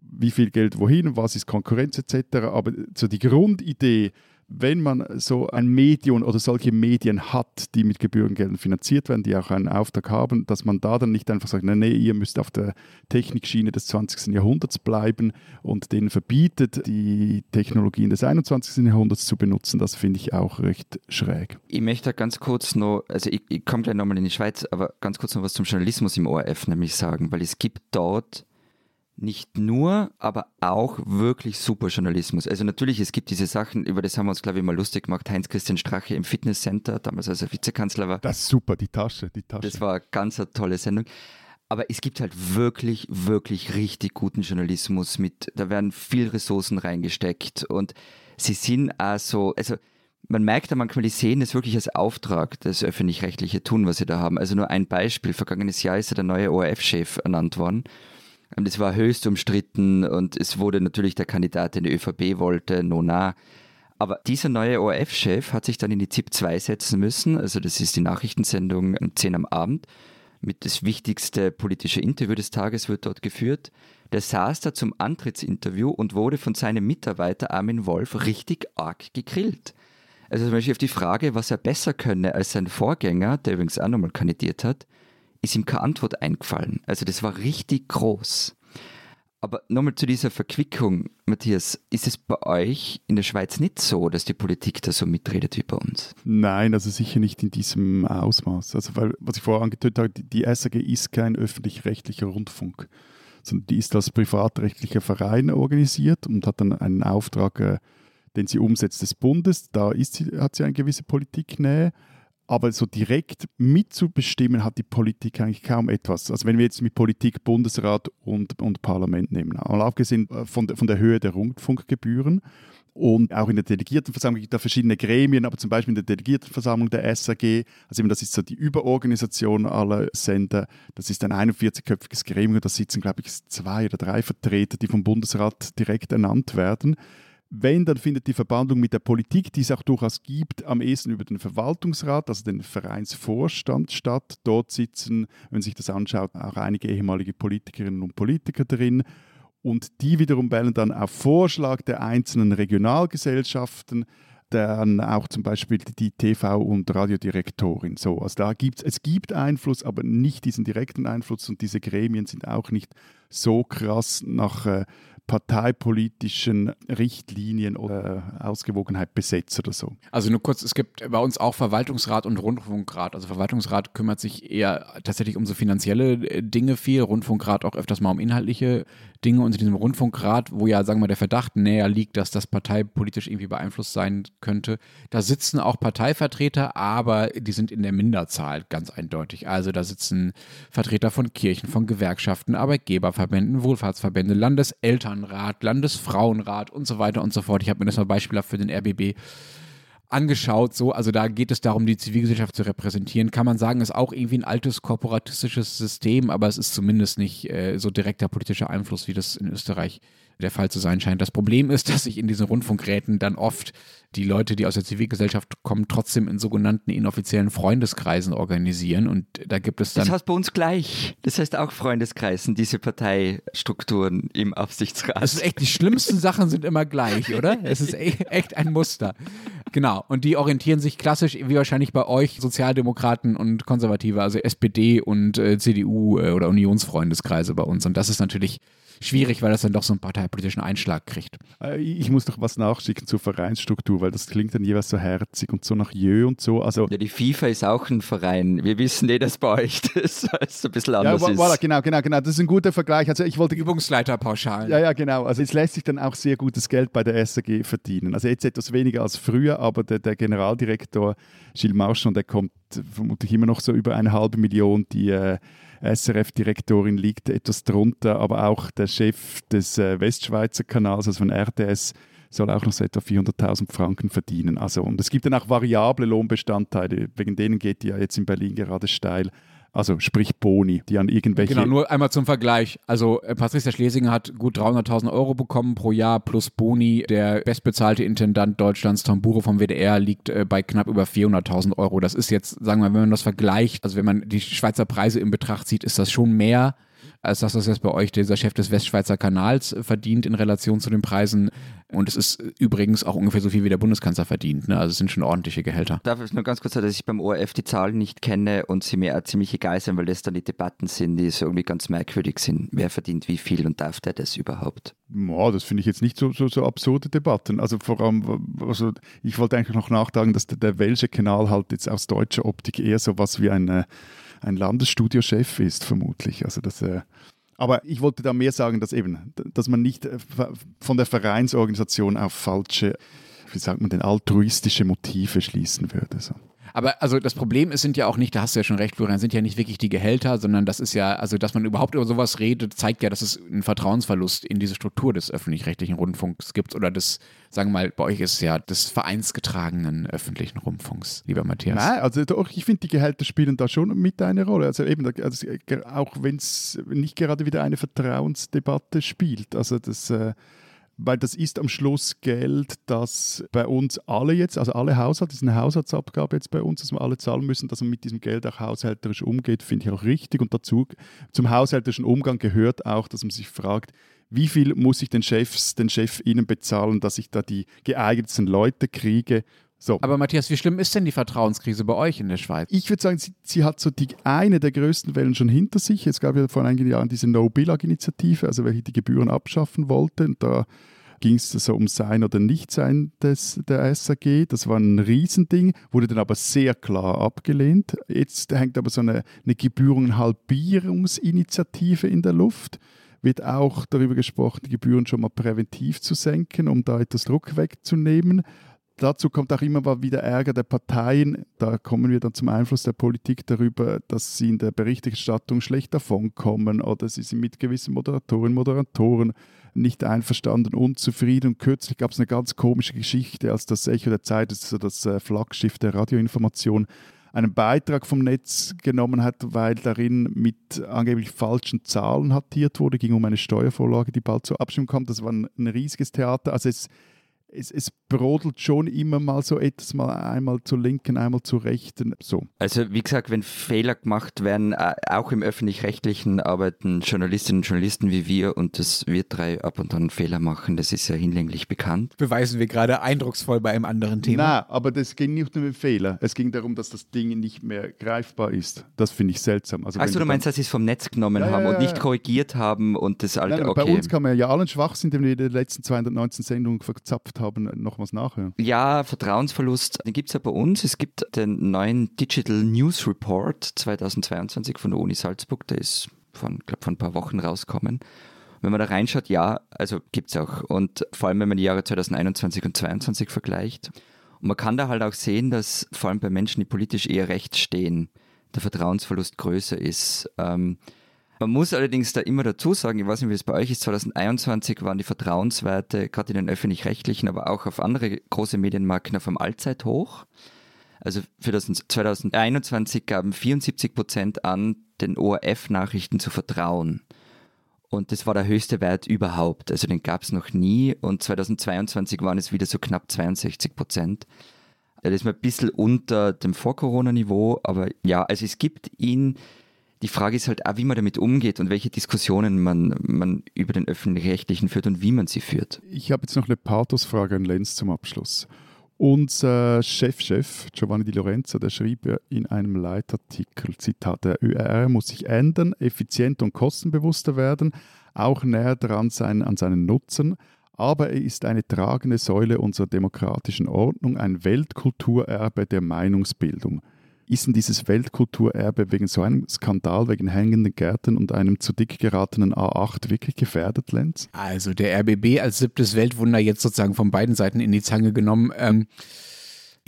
Speaker 2: wie viel Geld wohin, was ist Konkurrenz etc. Aber so die Grundidee, wenn man so ein Medium oder solche Medien hat, die mit Gebührengeldern finanziert werden, die auch einen Auftrag haben, dass man da dann nicht einfach sagt, nee, ihr müsst auf der Technikschiene des 20. Jahrhunderts bleiben und denen verbietet, die Technologien des 21. Jahrhunderts zu benutzen, das finde ich auch recht schräg.
Speaker 1: Ich möchte ganz kurz noch, also ich, ich komme gleich nochmal in die Schweiz, aber ganz kurz noch was zum Journalismus im ORF nämlich sagen, weil es gibt dort nicht nur, aber auch wirklich super Journalismus. Also natürlich, es gibt diese Sachen, über das haben wir uns, glaube ich, mal lustig gemacht. Heinz-Christian Strache im Fitnesscenter, damals als er Vizekanzler war.
Speaker 2: Das ist super, die Tasche, die Tasche.
Speaker 1: Das war eine ganz eine tolle Sendung. Aber es gibt halt wirklich, wirklich richtig guten Journalismus mit, da werden viel Ressourcen reingesteckt und sie sind also, also man merkt da manchmal, die sehen das wirklich als Auftrag, das öffentlich-rechtliche tun, was sie da haben. Also nur ein Beispiel, vergangenes Jahr ist ja der neue ORF-Chef ernannt worden. Und es war höchst umstritten und es wurde natürlich der Kandidat, den die ÖVP wollte, Nona. Aber dieser neue ORF-Chef hat sich dann in die ZIP 2 setzen müssen, also das ist die Nachrichtensendung um 10 am Abend, mit das wichtigste politische Interview des Tages wird dort geführt. Der saß da zum Antrittsinterview und wurde von seinem Mitarbeiter Armin Wolf richtig arg gegrillt. Also zum Beispiel auf die Frage, was er besser könne als sein Vorgänger, der übrigens auch nochmal kandidiert hat, ist ihm keine Antwort eingefallen. Also das war richtig groß. Aber nochmal zu dieser Verquickung, Matthias, ist es bei euch in der Schweiz nicht so, dass die Politik da so mitredet wie bei uns?
Speaker 2: Nein, also sicher nicht in diesem Ausmaß. Also weil, was ich vorher angetötet habe, die SAG ist kein öffentlich-rechtlicher Rundfunk, sondern die ist als privatrechtlicher Verein organisiert und hat dann einen Auftrag, äh, den sie umsetzt des Bundes. Da ist sie, hat sie eine gewisse Politiknähe aber so direkt mitzubestimmen hat die Politik eigentlich kaum etwas. Also wenn wir jetzt mit Politik Bundesrat und, und Parlament nehmen, mal abgesehen äh, von, von der Höhe der Rundfunkgebühren und auch in der Delegiertenversammlung gibt es verschiedene Gremien, aber zum Beispiel in der Delegiertenversammlung der SAG, also eben das ist so die Überorganisation aller Sender, das ist ein 41-köpfiges Gremium, da sitzen glaube ich zwei oder drei Vertreter, die vom Bundesrat direkt ernannt werden. Wenn, dann findet die Verbandlung mit der Politik, die es auch durchaus gibt, am ehesten über den Verwaltungsrat, also den Vereinsvorstand statt. Dort sitzen, wenn man sich das anschaut, auch einige ehemalige Politikerinnen und Politiker drin. Und die wiederum wählen dann auf Vorschlag der einzelnen Regionalgesellschaften dann auch zum Beispiel die TV- und Radiodirektorin. So, also da gibt's, es gibt Einfluss, aber nicht diesen direkten Einfluss und diese Gremien sind auch nicht so krass nach äh, parteipolitischen Richtlinien oder Ausgewogenheit besetzt oder so.
Speaker 3: Also nur kurz, es gibt bei uns auch Verwaltungsrat und Rundfunkrat. Also Verwaltungsrat kümmert sich eher tatsächlich um so finanzielle äh, Dinge viel, Rundfunkrat auch öfters mal um inhaltliche Dinge und in diesem Rundfunkrat, wo ja, sagen wir, der Verdacht näher liegt, dass das parteipolitisch irgendwie beeinflusst sein könnte, da sitzen auch Parteivertreter, aber die sind in der Minderzahl ganz eindeutig. Also da sitzen Vertreter von Kirchen, von Gewerkschaften, Arbeitgeberverbänden, Wohlfahrtsverbände, Landeselternrat, Landesfrauenrat und so weiter und so fort. Ich habe mir das mal beispielhaft für den RBB angeschaut. So, also da geht es darum, die Zivilgesellschaft zu repräsentieren. Kann man sagen, ist auch irgendwie ein altes korporatistisches System, aber es ist zumindest nicht äh, so direkter politischer Einfluss, wie das in Österreich der Fall zu sein scheint. Das Problem ist, dass sich in diesen Rundfunkräten dann oft die Leute, die aus der Zivilgesellschaft kommen, trotzdem in sogenannten inoffiziellen Freundeskreisen organisieren. Und da gibt es dann.
Speaker 1: Das heißt bei uns gleich. Das heißt auch Freundeskreisen, diese Parteistrukturen im Aufsichtsrat.
Speaker 3: Das ist echt, die schlimmsten Sachen sind immer gleich, oder? Es ist e-, echt ein Muster. Genau. Und die orientieren sich klassisch, wie wahrscheinlich bei euch, Sozialdemokraten und Konservative, also SPD und äh, CDU äh, oder Unionsfreundeskreise bei uns. Und das ist natürlich schwierig, weil das dann doch so einen parteipolitischen Einschlag kriegt.
Speaker 2: Äh, ich muss noch was nachschicken zur Vereinsstruktur, weil das klingt dann jeweils so herzig und so nach Jö und so. Also
Speaker 1: ja, die FIFA ist auch ein Verein. Wir wissen eh, dass bei euch das ein bisschen anders
Speaker 2: ja,
Speaker 1: ist.
Speaker 2: Voilà, genau, genau, genau. Das ist ein guter Vergleich. Also ich wollte
Speaker 3: Übungsleiterpauschal.
Speaker 2: Ja, ja, genau. Also es lässt sich dann auch sehr gutes Geld bei der SAG verdienen. Also jetzt etwas weniger als früher, aber der, der Generaldirektor Gilles Marchand, der kommt vermutlich immer noch so über eine halbe Million. Die äh, SRF-Direktorin liegt etwas drunter, aber auch der Chef des äh, Westschweizer Kanals, also von RTS, soll auch noch so etwa 400.000 Franken verdienen. Also, und es gibt dann auch variable Lohnbestandteile, wegen denen geht die ja jetzt in Berlin gerade steil. Also sprich Boni, die an irgendwelche...
Speaker 3: Genau, nur einmal zum Vergleich. Also äh, Patricia Schlesinger hat gut 300.000 Euro bekommen pro Jahr plus Boni. Der bestbezahlte Intendant Deutschlands, Tom Bure vom WDR, liegt äh, bei knapp über 400.000 Euro. Das ist jetzt, sagen wir, wenn man das vergleicht, also wenn man die Schweizer Preise in Betracht zieht, ist das schon mehr als das, was jetzt bei euch dieser Chef des Westschweizer Kanals verdient in Relation zu den Preisen Und es ist übrigens auch ungefähr so viel wie der Bundeskanzler verdient. Ne? Also es sind schon ordentliche Gehälter.
Speaker 1: Darf ich nur ganz kurz sagen, dass ich beim ORF die Zahlen nicht kenne und sie mir auch ziemlich egal sind, weil das dann die Debatten sind, die so irgendwie ganz merkwürdig sind. Wer verdient wie viel und darf der das überhaupt?
Speaker 2: Ja, das finde ich jetzt nicht so, so, so absurde Debatten. Also vor allem, also ich wollte eigentlich noch nachtragen, dass der, der Welsche Kanal halt jetzt aus deutscher Optik eher so was wie ein, ein Landesstudiochef ist, vermutlich. Also das, äh, aber ich wollte da mehr sagen, dass eben, dass man nicht äh, von der Vereinsorganisation auf falsche, wie sagt man denn, altruistische Motive schließen würde. So.
Speaker 3: Aber also das Problem ist, sind ja auch nicht, da hast du ja schon recht, Florian, sind ja nicht wirklich die Gehälter, sondern das ist ja, also dass man überhaupt über sowas redet, zeigt ja, dass es einen Vertrauensverlust in diese Struktur des öffentlich-rechtlichen Rundfunks gibt oder des, sagen wir mal, bei euch ist es ja des vereinsgetragenen öffentlichen Rundfunks, lieber Matthias.
Speaker 2: Nein, also doch, ich finde, die Gehälter spielen da schon mit eine Rolle. Also eben, also auch wenn es nicht gerade wieder eine Vertrauensdebatte spielt. Also das äh, weil das ist am Schluss Geld, das bei uns alle jetzt, also alle Haushalte, das ist eine Haushaltsabgabe jetzt bei uns, dass wir alle zahlen müssen, dass man mit diesem Geld auch haushälterisch umgeht, finde ich auch richtig. Und dazu, zum haushälterischen Umgang gehört auch, dass man sich fragt, wie viel muss ich den Chefs, den ChefInnen bezahlen, dass ich da die geeignetsten Leute kriege so.
Speaker 3: Aber Matthias, wie schlimm ist denn die Vertrauenskrise bei euch in der Schweiz?
Speaker 2: Ich würde sagen, sie, sie, hat so die eine der größten Wellen schon hinter sich. Es gab ja vor einigen Jahren diese No-Billag-Initiative, also welche die Gebühren abschaffen wollte. Und da ging es so um Sein oder Nichtsein des, der SAG. Das war ein Riesending, wurde dann aber sehr klar abgelehnt. Jetzt hängt aber so eine, eine Gebührenhalbierungsinitiative in der Luft wird auch darüber gesprochen, die Gebühren schon mal präventiv zu senken, um da etwas Druck wegzunehmen. Dazu kommt auch immer mal wieder Ärger der Parteien. Da kommen wir dann zum Einfluss der Politik darüber, dass sie in der Berichterstattung schlecht davonkommen oder sie sind mit gewissen Moderatorinnen und Moderatoren nicht einverstanden, unzufrieden. Und kürzlich gab es eine ganz komische Geschichte, als das Echo der Zeit, das ist so das äh, Flaggschiff der Radioinformation, einen Beitrag vom Netz genommen hat, weil darin mit angeblich falschen Zahlen hatiert wurde, ging um eine Steuervorlage, die bald zur Abstimmung kommt. Das war ein, ein riesiges Theater. Also es es, es, brodelt schon immer mal so etwas, mal einmal zur linken, einmal zur rechten. So.
Speaker 1: Also wie gesagt, wenn Fehler gemacht werden, äh, auch im öffentlich-rechtlichen arbeiten Journalistinnen und Journalisten wie wir und das wir drei ab und an Fehler machen, das ist ja hinlänglich bekannt.
Speaker 3: Beweisen wir gerade eindrucksvoll bei einem anderen Thema.
Speaker 2: Nein, aber das ging nicht um den Fehler. Es ging darum, dass das Ding nicht mehr greifbar ist. Das finde ich seltsam.
Speaker 1: Also Achso, du meinst, dass sie es vom Netz genommen ja, haben ja, ja, und nicht korrigiert haben und das alte,
Speaker 2: Nein, okay. Bei uns kann man ja allen Schwachsinn, den wir in den letzten 219 Sendungen verzapft haben, haben, noch was nachhören.
Speaker 1: Ja, Vertrauensverlust, den gibt es ja bei uns. Es gibt den neuen Digital News Report 2022 von der Uni Salzburg, der ist von, glaube von ein paar Wochen rauskommen. Wenn man da reinschaut, ja, also gibt es auch. Und vor allem, wenn man die Jahre 2021 und 2022 vergleicht. Und man kann da halt auch sehen, dass vor allem bei Menschen, die politisch eher rechts stehen, der Vertrauensverlust größer ist. Ähm, man muss allerdings da immer dazu sagen, ich weiß nicht, wie es bei euch ist, 2021 waren die Vertrauenswerte gerade in den öffentlich-rechtlichen, aber auch auf andere große Medienmarken auf einem Allzeithoch. Also für das 2021 gaben 74 Prozent an, den ORF-Nachrichten zu vertrauen. Und das war der höchste Wert überhaupt. Also den gab es noch nie. Und 2022 waren es wieder so knapp 62 Prozent. Das ist mal ein bisschen unter dem Vor-Corona-Niveau, aber ja, also es gibt ihn die Frage ist halt auch, wie man damit umgeht und welche Diskussionen man, man über den öffentlich-rechtlichen führt und wie man sie führt.
Speaker 2: Ich habe jetzt noch eine Pathos-Frage an Lenz zum Abschluss. Unser Chefchef Giovanni Di Lorenzo, der schrieb in einem Leitartikel, Zitat, der ÖR muss sich ändern, effizienter und kostenbewusster werden, auch näher dran sein an seinen Nutzen, aber er ist eine tragende Säule unserer demokratischen Ordnung, ein Weltkulturerbe der Meinungsbildung. Ist denn dieses Weltkulturerbe wegen so einem Skandal, wegen hängenden Gärten und einem zu dick geratenen A8 wirklich gefährdet, Lenz?
Speaker 3: Also der RBB als siebtes Weltwunder jetzt sozusagen von beiden Seiten in die Zange genommen. Ähm,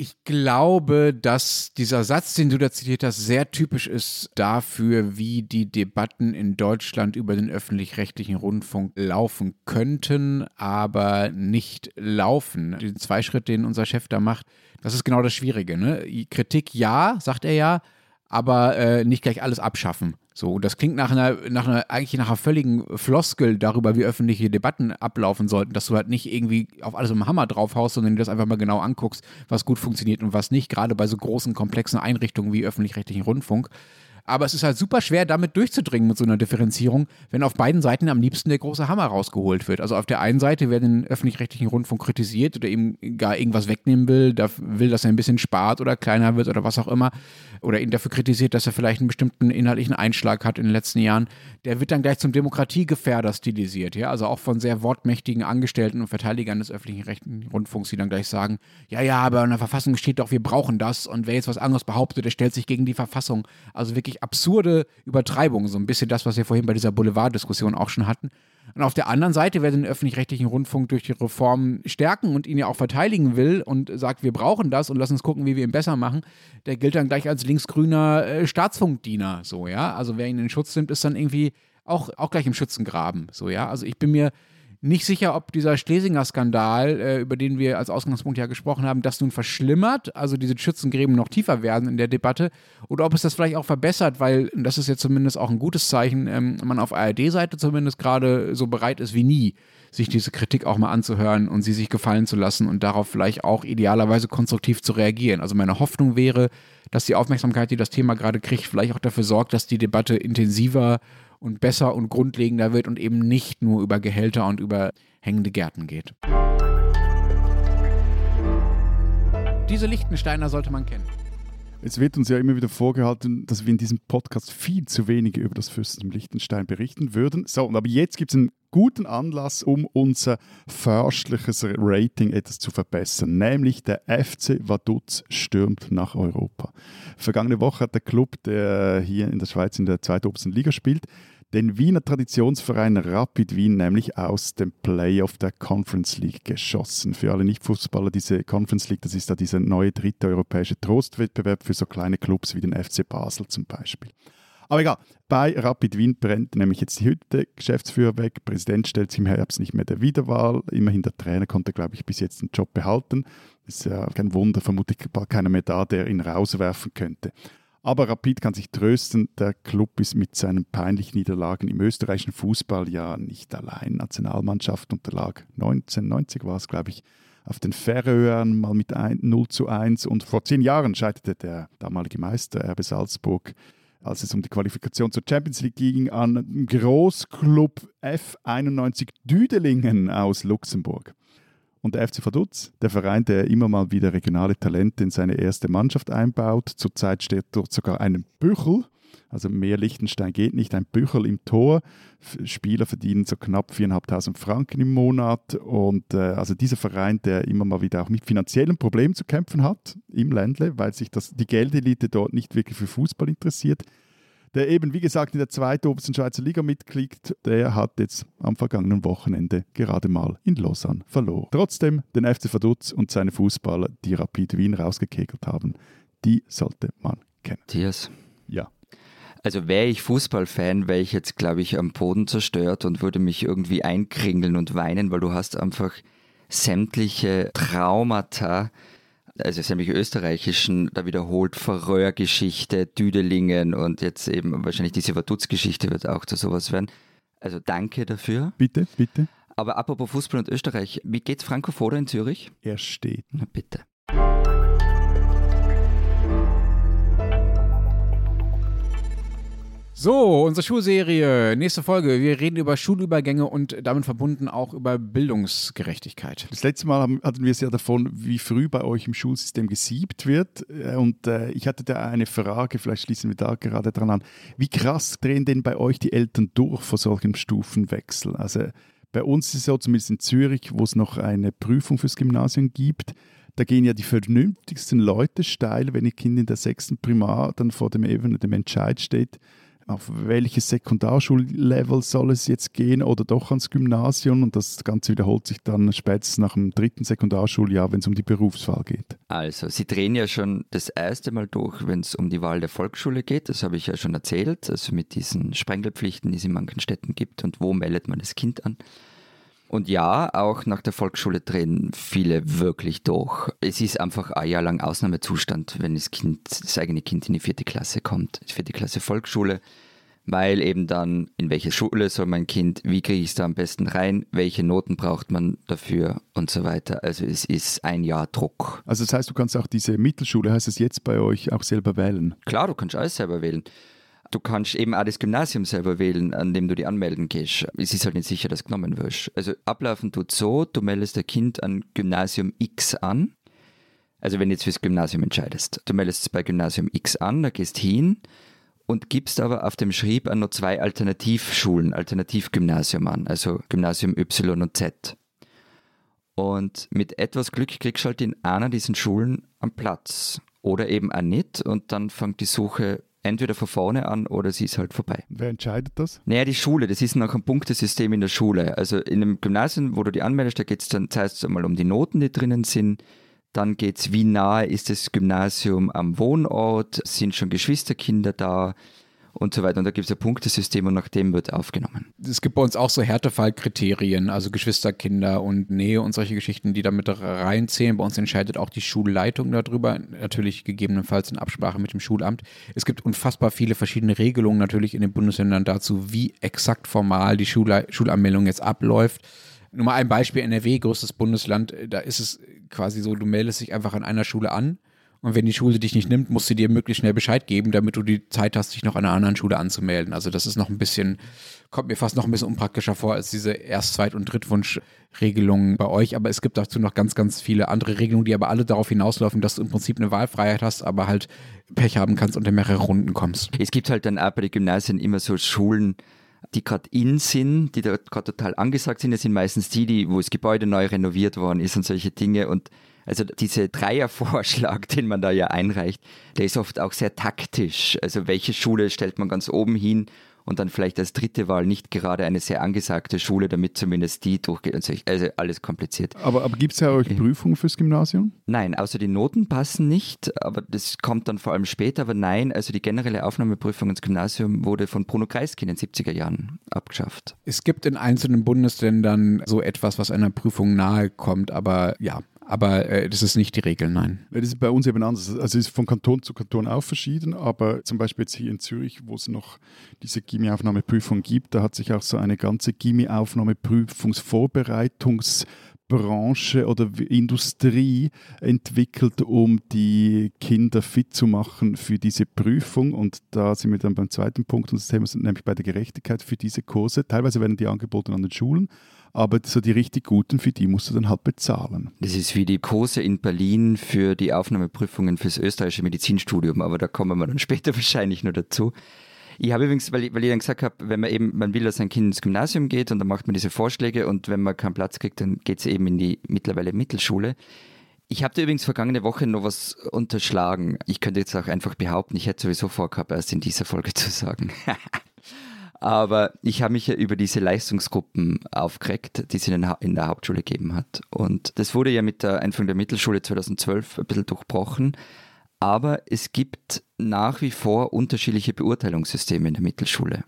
Speaker 3: ich glaube, dass dieser Satz, den du da zitiert hast, sehr typisch ist dafür, wie die Debatten in Deutschland über den öffentlich-rechtlichen Rundfunk laufen könnten, aber nicht laufen. Den Zweischritt, den unser Chef da macht, das ist genau das Schwierige. Ne? Kritik ja, sagt er ja, aber äh, nicht gleich alles abschaffen. So, und das klingt nach einer, nach einer, eigentlich nach einer völligen Floskel darüber, wie öffentliche Debatten ablaufen sollten, dass du halt nicht irgendwie auf alles dem Hammer draufhaust, sondern dir das einfach mal genau anguckst, was gut funktioniert und was nicht, gerade bei so großen, komplexen Einrichtungen wie öffentlich-rechtlichen Rundfunk. Aber es ist halt super schwer, damit durchzudringen mit so einer Differenzierung, wenn auf beiden Seiten am liebsten der große Hammer rausgeholt wird. Also auf der einen Seite, wer den öffentlich-rechtlichen Rundfunk kritisiert oder ihm gar irgendwas wegnehmen will, da will, dass er ein bisschen spart oder kleiner wird oder was auch immer, oder ihn dafür kritisiert, dass er vielleicht einen bestimmten inhaltlichen Einschlag hat in den letzten Jahren, der wird dann gleich zum Demokratiegefährder stilisiert. Ja? Also auch von sehr wortmächtigen Angestellten und Verteidigern des öffentlichen rechten Rundfunks, die dann gleich sagen, ja, ja, aber in der Verfassung steht doch, wir brauchen das und wer jetzt was anderes behauptet, der stellt sich gegen die Verfassung. Also wirklich absurde Übertreibung, so ein bisschen das, was wir vorhin bei dieser Boulevard-Diskussion auch schon hatten. Und auf der anderen Seite, wer den öffentlich-rechtlichen Rundfunk durch die Reform stärken und ihn ja auch verteidigen will und sagt, wir brauchen das und lass uns gucken, wie wir ihn besser machen, der gilt dann gleich als linksgrüner äh, Staatsfunkdiener, so, ja. Also wer ihn in Schutz nimmt, ist dann irgendwie auch, auch gleich im Schützengraben, so, ja. Also ich bin mir nicht sicher, ob dieser Schlesinger-Skandal, äh, über den wir als Ausgangspunkt ja gesprochen haben, das nun verschlimmert, also diese Schützengräben noch tiefer werden in der Debatte, oder ob es das vielleicht auch verbessert, weil, das ist jetzt zumindest auch ein gutes Zeichen, ähm, man auf ARD-Seite zumindest gerade so bereit ist wie nie, sich diese Kritik auch mal anzuhören und sie sich gefallen zu lassen und darauf vielleicht auch idealerweise konstruktiv zu reagieren. Also meine Hoffnung wäre, dass die Aufmerksamkeit, die das Thema gerade kriegt, vielleicht auch dafür sorgt, dass die Debatte intensiver und besser und grundlegender wird und eben nicht nur über Gehälter und über hängende Gärten geht. Diese Lichtensteiner sollte man kennen.
Speaker 2: Es wird uns ja immer wieder vorgehalten, dass wir in diesem Podcast viel zu wenig über das Fürstentum Liechtenstein berichten würden. So, und aber jetzt gibt es einen guten Anlass, um unser förstliches Rating etwas zu verbessern. Nämlich der FC Vaduz stürmt nach Europa. Vergangene Woche hat der Club, der hier in der Schweiz in der zweitobersten Liga spielt, den Wiener Traditionsverein Rapid Wien nämlich aus dem Playoff der Conference League geschossen. Für alle Nicht-Fußballer, diese Conference League, das ist da dieser neue dritte europäische Trostwettbewerb für so kleine Clubs wie den FC Basel zum Beispiel. Aber egal, bei Rapid Wien brennt nämlich jetzt die Hütte, Geschäftsführer weg, Präsident stellt sich im Herbst nicht mehr der Wiederwahl, immerhin der Trainer konnte, glaube ich, bis jetzt den Job behalten. Ist ja kein Wunder, vermutlich bald keiner mehr da, der ihn rauswerfen könnte. Aber Rapid kann sich trösten, der Club ist mit seinen peinlichen Niederlagen im österreichischen Fußball ja nicht allein. Nationalmannschaft unterlag 1990 war es, glaube ich, auf den Färöern mal mit 0 zu 1 und vor zehn Jahren scheiterte der damalige Meister RB Salzburg als es um die Qualifikation zur Champions League ging, an Großclub F91 Düdelingen aus Luxemburg. Und der FC Vaduz, der Verein, der immer mal wieder regionale Talente in seine erste Mannschaft einbaut, zurzeit steht dort sogar ein Büchel, also mehr Liechtenstein geht nicht, ein Büchel im Tor. Spieler verdienen so knapp 4.500 Franken im Monat. Und äh, also dieser Verein, der immer mal wieder auch mit finanziellen Problemen zu kämpfen hat im Ländle, weil sich das, die Geldelite dort nicht wirklich für Fußball interessiert, der eben, wie gesagt, in der zweitobersten Schweizer Liga mitklickt, der hat jetzt am vergangenen Wochenende gerade mal in Lausanne verloren. Trotzdem den FC Vaduz und seine Fußballer, die Rapid Wien rausgekegelt haben, die sollte man kennen.
Speaker 1: Matthias.
Speaker 2: Ja.
Speaker 1: Also wäre ich Fußballfan, wäre ich jetzt, glaube ich, am Boden zerstört und würde mich irgendwie einkringeln und weinen, weil du hast einfach sämtliche Traumata, also sämtliche österreichischen, da wiederholt Verröhrgeschichte, Düdelingen und jetzt eben wahrscheinlich diese Vaduz-Geschichte wird auch zu sowas werden. Also danke dafür.
Speaker 2: Bitte, bitte.
Speaker 1: Aber apropos Fußball und Österreich, wie geht's Franco Foda in Zürich?
Speaker 2: Er steht.
Speaker 1: Na bitte.
Speaker 3: So, unsere Schulserie, nächste Folge. Wir reden über Schulübergänge und damit verbunden auch über Bildungsgerechtigkeit.
Speaker 2: Das letzte Mal haben, hatten wir es ja davon, wie früh bei euch im Schulsystem gesiebt wird. Äh, und äh, ich hatte da eine Frage, vielleicht schließen wir da gerade dran an. Wie krass drehen denn bei euch die Eltern durch vor solchem Stufenwechsel? Also bei uns ist es so, zumindest in Zürich, wo es noch eine Prüfung fürs Gymnasium gibt, da gehen ja die vernünftigsten Leute steil, wenn ihr Kind in der sechsten Primar dann vor dem eben dem Entscheid steht, auf welches Sekundarschullevel soll es jetzt gehen oder doch ans Gymnasium und das Ganze wiederholt sich dann spätestens nach dem dritten Sekundarschuljahr, wenn es um die Berufswahl geht.
Speaker 1: Also, Sie drehen ja schon das erste Mal durch, wenn es um die Wahl der Volksschule geht. Das habe ich ja schon erzählt, also mit diesen Sprengelpflichten, die es in manchen Städten gibt und wo meldet man das Kind an. Und ja, auch nach der Volksschule drehen viele wirklich durch. Es ist einfach ein Jahr lang Ausnahmezustand, wenn das Kind, das eigene Kind in die vierte Klasse kommt, die vierte Klasse Volksschule, weil eben dann, in welche Schule soll mein Kind, wie kriege ich es da am besten rein, welche Noten braucht man dafür und so weiter. Also es ist ein Jahr Druck.
Speaker 2: Also das heißt, du kannst auch diese Mittelschule, heißt es jetzt bei euch, auch selber wählen?
Speaker 1: Klar, du kannst alles selber wählen. Du kannst eben auch das Gymnasium selber wählen, an dem du dich anmelden gehst. Es ist halt nicht sicher, dass du genommen wirst. Also ablaufen tut so, du meldest dein Kind an Gymnasium X an. Also wenn du jetzt fürs Gymnasium entscheidest. Du meldest es bei Gymnasium X an, da gehst hin und gibst aber auf dem Schrieb an noch zwei Alternativschulen, Alternativgymnasium an, also Gymnasium Y und Z. Und mit etwas Glück kriegst du halt in einer dieser Schulen einen Platz. Oder eben auch nicht. Und dann fängt die Suche entweder von vorne an oder sie ist halt vorbei.
Speaker 2: Wer entscheidet das?
Speaker 1: Naja, die Schule, das ist noch ein Punktesystem in der Schule. Also in einem Gymnasium, wo du die anmeldest, da geht es dann zuerst einmal um die Noten, die drinnen sind. Dann geht es, wie nahe ist das Gymnasium am Wohnort, sind schon Geschwisterkinder da und so weiter. Und da gibt es ein Punktesystem und nach dem wird aufgenommen.
Speaker 3: Es gibt bei uns auch so Härtefallkriterien, also Geschwisterkinder und Nähe und solche Geschichten, die damit reinzählen. Bei uns entscheidet auch die Schulleitung darüber, natürlich gegebenenfalls in Absprache mit dem Schulamt. Es gibt unfassbar viele verschiedene Regelungen natürlich in den Bundesländern dazu, wie exakt formal die Schule Schulanmeldung jetzt abläuft. Nur mal ein Beispiel, NRW, größtes Bundesland, da ist es quasi so, du meldest dich einfach an einer Schule an und wenn die Schule dich nicht nimmt, musst sie dir möglichst schnell Bescheid geben, damit du die Zeit hast, dich noch an einer anderen Schule anzumelden. Also das ist noch ein bisschen, kommt mir fast noch ein bisschen unpraktischer vor als diese Erst-, Zweit- und Drittwunschregelungen bei euch. Aber es gibt dazu noch ganz, ganz viele andere Regelungen, die aber alle darauf hinauslaufen, dass du im Prinzip eine Wahlfreiheit hast, aber halt Pech haben kannst und in mehrere Runden kommst.
Speaker 1: Es gibt halt dann auch bei den Gymnasien immer so Schulen, die gerade in sind, die da gerade total angesagt sind. Das sind meistens die, die, wo das Gebäude neu renoviert worden ist und solche Dinge. Und also dieser Dreiervorschlag, den man da ja einreicht, der ist oft auch sehr taktisch. Also welche Schule stellt man ganz oben hin und dann vielleicht als dritte Wahl nicht gerade eine sehr angesagte Schule, damit zumindest die durchgeht. Also, also alles kompliziert.
Speaker 2: Aber, aber gibt es ja euch Prüfungen fürs Gymnasium?
Speaker 1: Nein, außer die Noten passen nicht, aber das kommt dann vor allem später. Aber nein, also die generelle Aufnahmeprüfung ins Gymnasium wurde von Bruno Kreisky in den 70er Jahren abgeschafft.
Speaker 3: Es gibt in einzelnen Bundesländern so etwas, was einer Prüfung nahe kommt, aber ja, aber äh, das ist nicht die Regel, nein.
Speaker 2: Das ist bei uns eben anders. Also es ist von Kanton zu Kanton auch verschieden, aber zum Beispiel jetzt hier in Zürich, wo es noch diese Gimmi-Aufnahmeprüfung gibt, da hat sich auch so eine ganze Gimmi-Aufnahmeprüfungsvorbereitungs- Branche oder Industrie entwickelt, um die Kinder fit zu machen für diese Prüfung. Und da sind wir dann beim zweiten Punkt unseres Themas, nämlich bei der Gerechtigkeit für diese Kurse. Teilweise werden die angeboten an den Schulen, aber so die richtig guten, für die musst du dann halt bezahlen.
Speaker 1: Das ist wie die Kurse in Berlin für die Aufnahmeprüfungen fürs österreichische Medizinstudium, aber da kommen wir dann später wahrscheinlich noch dazu. Ich habe übrigens, weil ich, weil ich dann gesagt habe, wenn man eben, man will, dass ein Kind ins Gymnasium geht und dann macht man diese Vorschläge und wenn man keinen Platz kriegt, dann geht es eben in die mittlerweile Mittelschule. Ich habe da übrigens vergangene Woche noch was unterschlagen. Ich könnte jetzt auch einfach behaupten, ich hätte sowieso vorgehabt, erst in dieser Folge zu sagen. Aber ich habe mich ja über diese Leistungsgruppen aufgeregt, die es in, in der Hauptschule gegeben hat. Und das wurde ja mit der Einführung der Mittelschule 2012 ein bisschen durchbrochen. Aber es gibt nach wie vor unterschiedliche Beurteilungssysteme in der Mittelschule.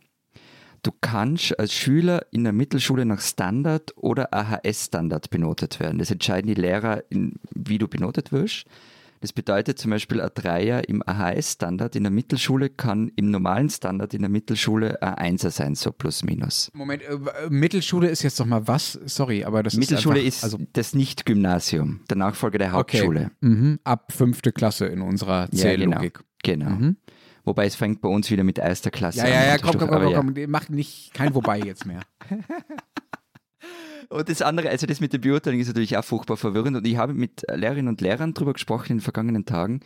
Speaker 1: Du kannst als Schüler in der Mittelschule nach Standard oder AHS-Standard benotet werden. Das entscheiden die Lehrer, wie du benotet wirst. Das bedeutet zum Beispiel, ein Dreier im AHS-Standard in der Mittelschule kann im normalen Standard in der Mittelschule ein Einser sein, so plus minus.
Speaker 3: Moment, äh, Mittelschule ist jetzt doch mal was? Sorry, aber das
Speaker 1: Mittelschule
Speaker 3: ist.
Speaker 1: Mittelschule ist also, das Nicht-Gymnasium, der Nachfolger der Hauptschule.
Speaker 3: Okay. Mhm. Ab fünfte Klasse in unserer Zähllogik.
Speaker 1: Ja, genau. genau. Mhm. Wobei es fängt bei uns wieder mit erster Klasse
Speaker 3: ja,
Speaker 1: an.
Speaker 3: Ja, ja, komm, komm, komm, komm, komm, mach nicht kein Wobei jetzt mehr.
Speaker 1: Und das andere, also das mit der Beurteilung ist natürlich auch furchtbar verwirrend. Und ich habe mit Lehrerinnen und Lehrern darüber gesprochen in den vergangenen Tagen.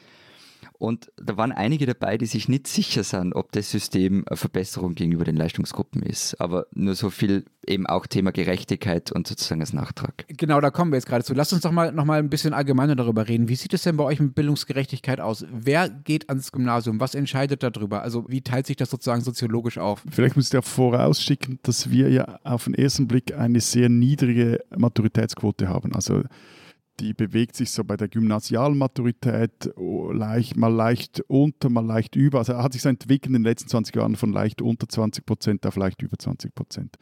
Speaker 1: Und da waren einige dabei, die sich nicht sicher sind, ob das System eine Verbesserung gegenüber den Leistungsgruppen ist. Aber nur so viel eben auch Thema Gerechtigkeit und sozusagen als Nachtrag.
Speaker 3: Genau, da kommen wir jetzt gerade zu. Lass uns doch mal noch mal ein bisschen allgemeiner darüber reden. Wie sieht es denn bei euch mit Bildungsgerechtigkeit aus? Wer geht ans Gymnasium? Was entscheidet darüber? Also wie teilt sich das sozusagen soziologisch auf?
Speaker 2: Vielleicht muss ich ja vorausschicken, dass wir ja auf den ersten Blick eine sehr niedrige Maturitätsquote haben. Also die bewegt sich so bei der Gymnasialmaturität oh, leicht, mal leicht unter, mal leicht über. Also hat sich so entwickelt in den letzten 20 Jahren von leicht unter 20 Prozent auf leicht über 20 Prozent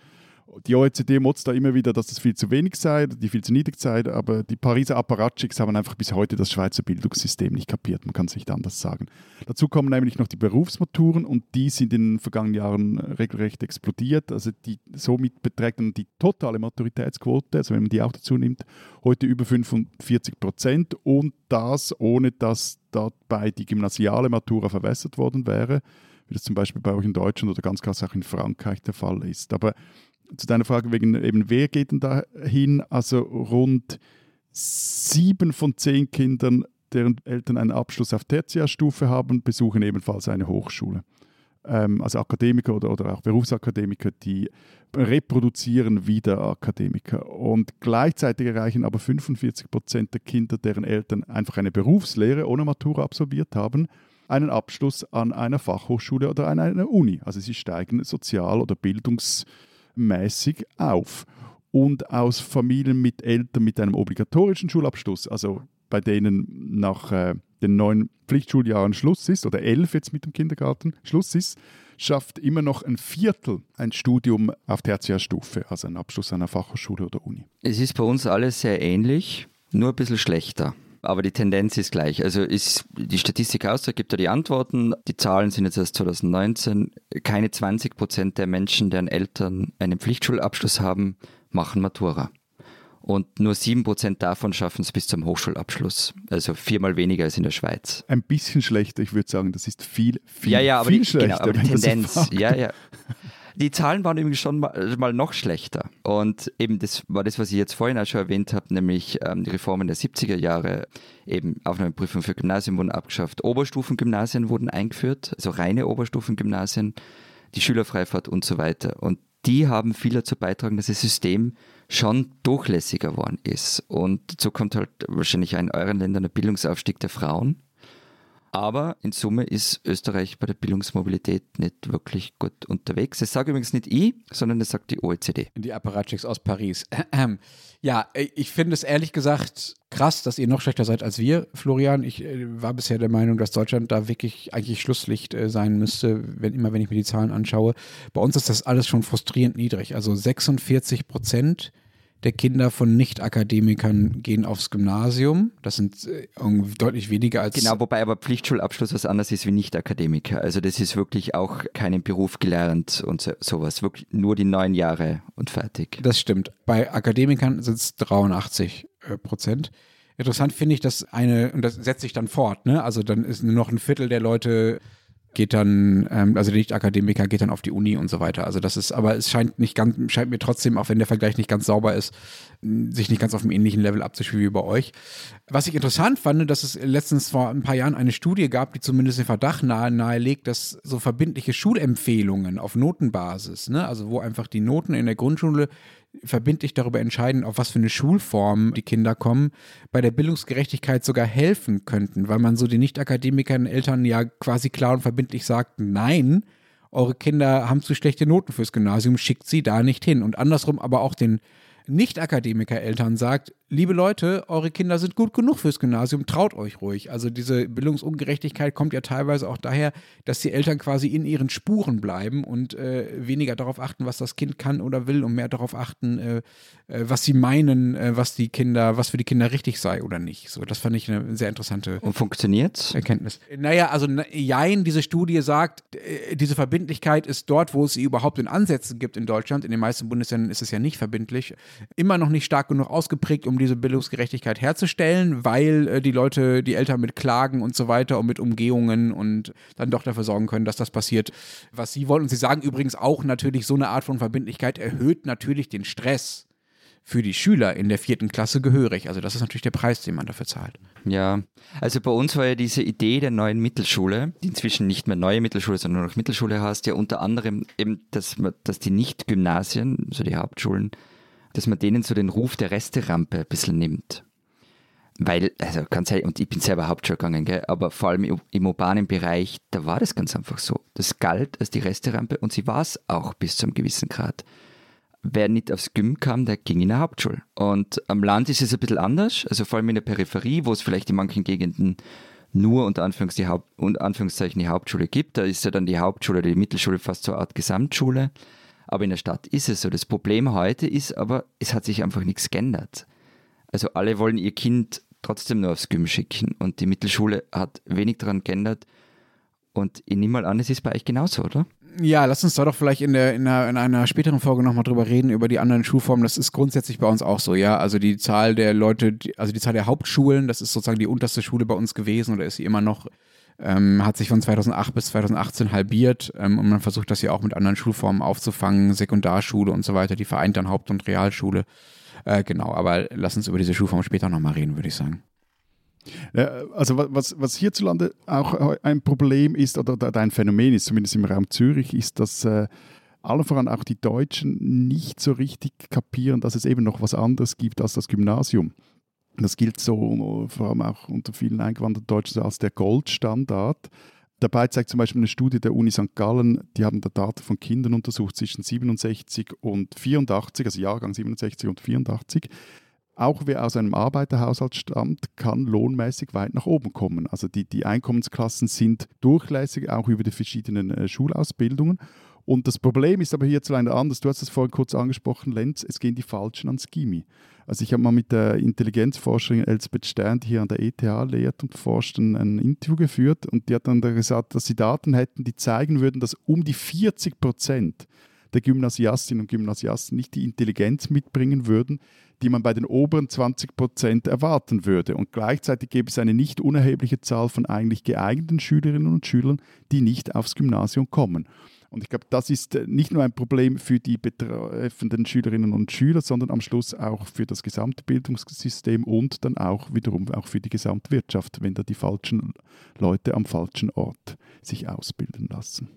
Speaker 2: die OECD motzt da immer wieder, dass das viel zu wenig sei, die viel zu niedrig sei, aber die Pariser Apparatschicks haben einfach bis heute das Schweizer Bildungssystem nicht kapiert, man kann es nicht anders sagen. Dazu kommen nämlich noch die Berufsmaturen und die sind in den vergangenen Jahren regelrecht explodiert. Also die, somit beträgt dann die totale Maturitätsquote, also wenn man die auch dazu nimmt, heute über 45 Prozent und das ohne, dass dabei die gymnasiale Matura verwässert worden wäre wie das zum Beispiel bei euch in Deutschland oder ganz krass auch in Frankreich der Fall ist. Aber zu deiner Frage wegen eben, wer geht denn da hin? Also rund sieben von zehn Kindern, deren Eltern einen Abschluss auf Tertiärstufe haben, besuchen ebenfalls eine Hochschule. Ähm, also Akademiker oder, oder auch Berufsakademiker, die reproduzieren wieder Akademiker. Und gleichzeitig erreichen aber 45 Prozent der Kinder, deren Eltern einfach eine Berufslehre ohne Matura absolviert haben, einen Abschluss an einer Fachhochschule oder an einer Uni. Also sie steigen sozial oder bildungsmäßig auf. Und aus Familien mit Eltern mit einem obligatorischen Schulabschluss, also bei denen nach äh, den neun Pflichtschuljahren Schluss ist oder elf jetzt mit dem Kindergarten Schluss ist, schafft immer noch ein Viertel ein Studium auf Tertiärstufe, also einen Abschluss einer Fachhochschule oder Uni.
Speaker 1: Es ist bei uns alles sehr ähnlich, nur ein bisschen schlechter. Aber die Tendenz ist gleich. Also ist die Statistik aus, da gibt er die Antworten. Die Zahlen sind jetzt erst 2019. Keine 20 Prozent der Menschen, deren Eltern einen Pflichtschulabschluss haben, machen Matura und nur 7% davon schaffen es bis zum Hochschulabschluss. Also viermal weniger als in der Schweiz.
Speaker 2: Ein bisschen schlechter, ich würde sagen, das ist viel, viel,
Speaker 1: ja, ja, aber
Speaker 2: viel
Speaker 1: die,
Speaker 2: schlechter.
Speaker 1: Genau, aber die Tendenz, ja, ja. Die Zahlen waren eben schon mal, mal, noch schlechter. Und eben das war das, was ich jetzt vorhin auch schon erwähnt habe, nämlich ähm, die Reformen der 70er Jahre. Eben Aufnahmeprüfung für Gymnasien wurden abgeschafft, Oberstufengymnasien wurden eingeführt, also reine Oberstufengymnasien, die Schülerfreifahrt und so weiter. Und die haben viel dazu beitragen, dass das System schon durchlässiger geworden ist. Und so kommt halt wahrscheinlich in euren Ländern der Bildungsaufstieg der Frauen. Aber in Summe ist Österreich bei der Bildungsmobilität nicht wirklich gut unterwegs. Das sage übrigens nicht ich, sondern das sagt die OECD.
Speaker 3: Die Apparatschicks aus Paris. Ja, ich finde es ehrlich gesagt krass, dass ihr noch schlechter seid als wir, Florian. Ich äh, war bisher der Meinung, dass Deutschland da wirklich eigentlich Schlusslicht äh, sein müsste, wenn immer wenn ich mir die Zahlen anschaue. Bei uns ist das alles schon frustrierend niedrig. Also 46 Prozent der Kinder von Nicht-Akademikern gehen aufs Gymnasium. Das sind äh, deutlich weniger als.
Speaker 1: Genau, wobei aber Pflichtschulabschluss was anderes ist wie Nicht-Akademiker. Also das ist wirklich auch keinen Beruf gelernt und so, sowas. Wirklich nur die neun Jahre und fertig.
Speaker 3: Das stimmt. Bei Akademikern sind es 83 äh, Prozent. Interessant finde ich, dass eine, und das setzt sich dann fort, ne? Also dann ist nur noch ein Viertel der Leute geht dann, ähm, also der Nicht-Akademiker geht dann auf die Uni und so weiter. Also das ist, aber es scheint nicht ganz, scheint mir trotzdem, auch wenn der Vergleich nicht ganz sauber ist, sich nicht ganz auf einem ähnlichen Level abzuspielen wie bei euch. Was ich interessant fand, dass es letztens vor ein paar Jahren eine Studie gab, die zumindest den Verdacht nahe, nahelegt, dass so verbindliche Schulempfehlungen auf Notenbasis, ne, also wo einfach die Noten in der Grundschule verbindlich darüber entscheiden, auf was für eine Schulform die Kinder kommen, bei der Bildungsgerechtigkeit sogar helfen könnten, weil man so den Nicht-Akademikern, Eltern ja quasi klar und verbindlich sagt, nein, eure Kinder haben zu schlechte Noten fürs Gymnasium, schickt sie da nicht hin. Und andersrum aber auch den Nicht-Akademiker-Eltern sagt, liebe Leute, eure Kinder sind gut genug fürs Gymnasium, traut euch ruhig. Also diese Bildungsungerechtigkeit kommt ja teilweise auch daher, dass die Eltern quasi in ihren Spuren bleiben und äh, weniger darauf achten, was das Kind kann oder will und mehr darauf achten, äh, äh, was sie meinen, äh, was die Kinder, was für die Kinder richtig sei oder nicht. So, das fand ich eine sehr interessante
Speaker 1: und funktioniert's?
Speaker 3: Erkenntnis. Naja, also jein, diese Studie sagt, äh, diese Verbindlichkeit ist dort, wo es sie überhaupt in Ansätzen gibt in Deutschland. In den meisten Bundesländern ist es ja nicht verbindlich, immer noch nicht stark genug ausgeprägt, um diese Bildungsgerechtigkeit herzustellen, weil äh, die Leute, die Eltern mit Klagen und so weiter und mit Umgehungen und dann doch dafür sorgen können, dass das passiert, was sie wollen. Und sie sagen übrigens auch natürlich, so eine Art von Verbindlichkeit erhöht natürlich den Stress für die Schüler in der vierten Klasse gehörig. Also das ist natürlich der Preis, den man dafür zahlt.
Speaker 1: Ja, also bei uns war ja diese Idee der neuen Mittelschule, die inzwischen nicht mehr neue Mittelschule, sondern nur noch Mittelschule heißt, ja unter anderem eben, dass, dass die Nicht-Gymnasien, also die Hauptschulen, dass man denen so den Ruf der Resterampe ein bisschen nimmt. Weil, also ganz ehrlich, und ich bin selber Hauptschule gegangen, gell, aber vor allem im, urbanen Bereich, da war das ganz einfach so. Das galt als die Resterampe und sie war es auch bis zu einem gewissen Grad. Wer nicht aufs Gym kam, der ging in eine Hauptschule. Und am Land ist es ein bisschen anders, also vor allem in der Peripherie, wo es vielleicht in manchen Gegenden nur unter Anführungs die Haupt, unter Anführungszeichen die Hauptschule gibt. Da ist ja dann die Hauptschule oder die Mittelschule fast so eine Art Gesamtschule. Aber in der Stadt ist es so. Das Problem heute ist aber, es hat sich einfach nichts geändert. Also alle wollen ihr Kind trotzdem nur aufs Gym schicken und die Mittelschule hat wenig daran geändert. Und ich nehme mal an, es ist bei euch genauso, oder?
Speaker 3: Ja, lass uns da doch vielleicht in, der, in, einer, in einer späteren Folge nochmal drüber reden, über die anderen Schulformen. Das ist grundsätzlich bei uns auch so, ja. Also die Zahl der Leute, also die Zahl der Hauptschulen, das ist sozusagen die unterste Schule bei uns gewesen oder ist sie immer noch, ähm, hat sich von 2008 bis 2018 halbiert ähm, und man versucht das ja auch mit anderen Schulformen aufzufangen, Sekundarschule und so weiter, die vereint dann Haupt- und Realschule. Äh, genau, aber lass uns über diese Schulform später nochmal reden, würde ich sagen.
Speaker 2: Also was, was hierzulande auch ein Problem ist oder ein Phänomen ist, zumindest im Raum Zürich, ist, dass äh, allen voran auch die Deutschen nicht so richtig kapieren, dass es eben noch was anderes gibt als das Gymnasium. Das gilt so vor allem auch unter vielen eingewanderten Deutschen als der Goldstandard. Dabei zeigt zum Beispiel eine Studie der Uni St. Gallen, die haben da Daten von Kindern untersucht zwischen 67 und 84, also Jahrgang 67 und 84. Auch wer aus einem Arbeiterhaushalt stammt, kann lohnmäßig weit nach oben kommen. Also die, die Einkommensklassen sind durchlässig, auch über die verschiedenen äh, Schulausbildungen. Und das Problem ist aber hierzulande anders. Du hast es vorhin kurz angesprochen, Lenz, es gehen die Falschen ans Gimmi. Also ich habe mal mit der Intelligenzforscherin Elsbeth Stern, die hier an der ETH lehrt und forscht, ein, ein Interview geführt und die hat dann gesagt, dass sie Daten hätten, die zeigen würden, dass um die 40 Prozent der Gymnasiastinnen und Gymnasiasten nicht die Intelligenz mitbringen würden, die man bei den oberen 20 Prozent erwarten würde. Und gleichzeitig gäbe es eine nicht unerhebliche Zahl von eigentlich geeigneten Schülerinnen und Schülern, die nicht aufs Gymnasium kommen. Und ich glaube, das ist äh, nicht nur ein Problem für die betreffenden Schülerinnen und Schüler, sondern am Schluss auch für das gesamte Bildungssystem und dann auch wiederum auch für die Gesamtwirtschaft, wenn da die falschen Leute am falschen Ort sich ausbilden lassen.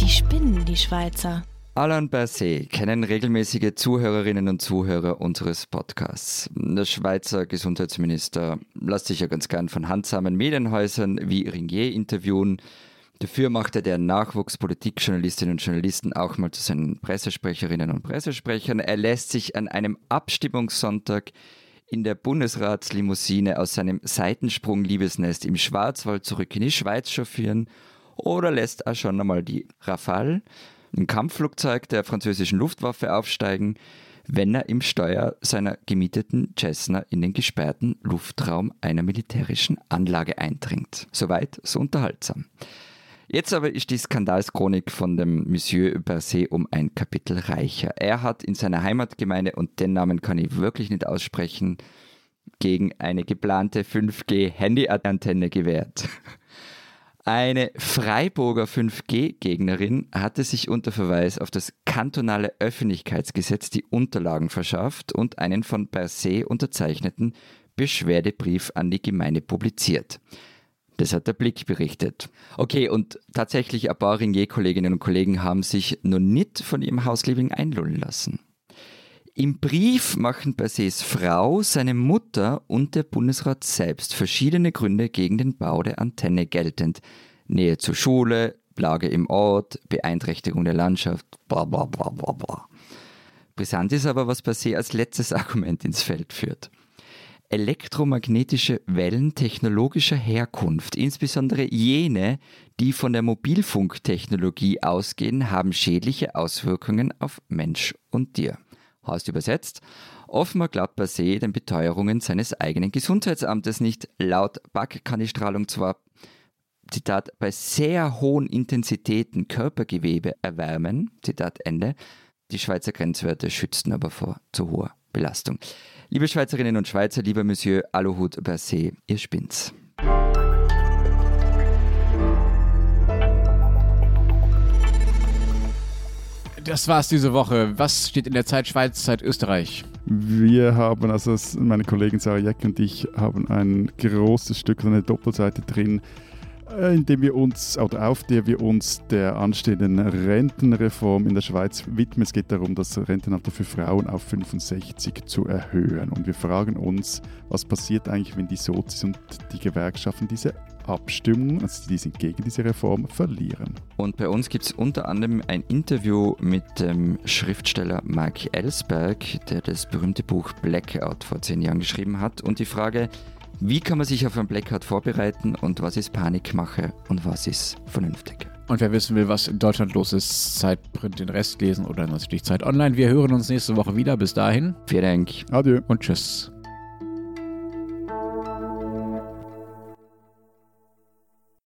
Speaker 4: Die spinnen, die Schweizer.
Speaker 1: Alain Berset kennen regelmäßige Zuhörerinnen und Zuhörer unseres Podcasts. Der Schweizer Gesundheitsminister lässt sich ja ganz gern von handsamen Medienhäusern wie Ringier interviewen. Dafür macht er der Nachwuchspolitikjournalistinnen und Journalisten auch mal zu seinen Pressesprecherinnen und Pressesprechern. Er lässt sich an einem Abstimmungssonntag in der Bundesratslimousine aus seinem Seitensprung-Liebesnest im Schwarzwald zurück in die Schweiz chauffieren oder lässt er schon einmal die Rafale ein Kampfflugzeug der französischen Luftwaffe aufsteigen, wenn er im Steuer seiner gemieteten Cessna in den gesperrten Luftraum einer militärischen Anlage eindringt. Soweit, so unterhaltsam. Jetzt aber ist die Skandalschronik von dem Monsieur Berset um ein Kapitel reicher. Er hat in seiner Heimatgemeinde, und den Namen kann ich wirklich nicht aussprechen, gegen eine geplante 5G-Handy-Antenne gewehrt. Eine Freiburger 5G-Gegnerin hatte sich unter Verweis auf das kantonale Öffentlichkeitsgesetz die Unterlagen verschafft und einen von per se unterzeichneten Beschwerdebrief an die Gemeinde publiziert. Das hat der Blick berichtet. Okay, und tatsächlich ein paar Ringier-Kolleginnen und Kollegen haben sich noch nicht von ihrem Hausliebling einlullen lassen. Im Brief machen Berset's Frau, seine Mutter und der Bundesrat selbst verschiedene Gründe gegen den Bau der Antenne geltend. Nähe zur Schule, Lage im Ort, Beeinträchtigung der Landschaft, bla bla bla bla bla. Brisant ist aber, was Berset als letztes Argument ins Feld führt. Elektromagnetische Wellen technologischer Herkunft, insbesondere jene, die von der Mobilfunktechnologie ausgehen, haben schädliche Auswirkungen auf Mensch und Tier heißt übersetzt, offenbar glaubt Basé den Beteuerungen seines eigenen Gesundheitsamtes nicht. Laut BAC kann die Strahlung zwar Zitat, bei sehr hohen Intensitäten Körpergewebe erwärmen, Zitat Ende. Die Schweizer Grenzwerte schützten aber vor zu hoher Belastung. Liebe Schweizerinnen und Schweizer, lieber Monsieur Alohut Berset, ihr spinnt's.
Speaker 3: Das war's diese Woche. Was steht in der Zeit Schweiz, Zeit Österreich?
Speaker 2: Wir haben, also meine Kollegin Sarah Jeck und ich haben ein großes Stück, eine Doppelseite drin, äh, in dem wir uns, oder auf der wir uns der anstehenden Rentenreform in der Schweiz widmen. Es geht darum, das Rentenalter für Frauen auf 65 zu erhöhen. Und wir fragen uns, was passiert eigentlich, wenn die Sozis und die Gewerkschaften diese Abstimmung, also die sind gegen diese Reform, verlieren.
Speaker 1: Und bei uns gibt es unter anderem ein Interview mit dem Schriftsteller Mike Ellsberg, der das berühmte Buch Blackout vor zehn Jahren geschrieben hat. Und die Frage, wie kann man sich auf ein Blackout vorbereiten und was ist Panikmache und was ist vernünftig?
Speaker 3: Und wer wissen will, was in Deutschland los ist, Zeitprint den Rest lesen oder natürlich Zeit online. Wir hören uns nächste Woche wieder. Bis dahin.
Speaker 1: Vielen Dank.
Speaker 2: Adieu.
Speaker 3: Und tschüss.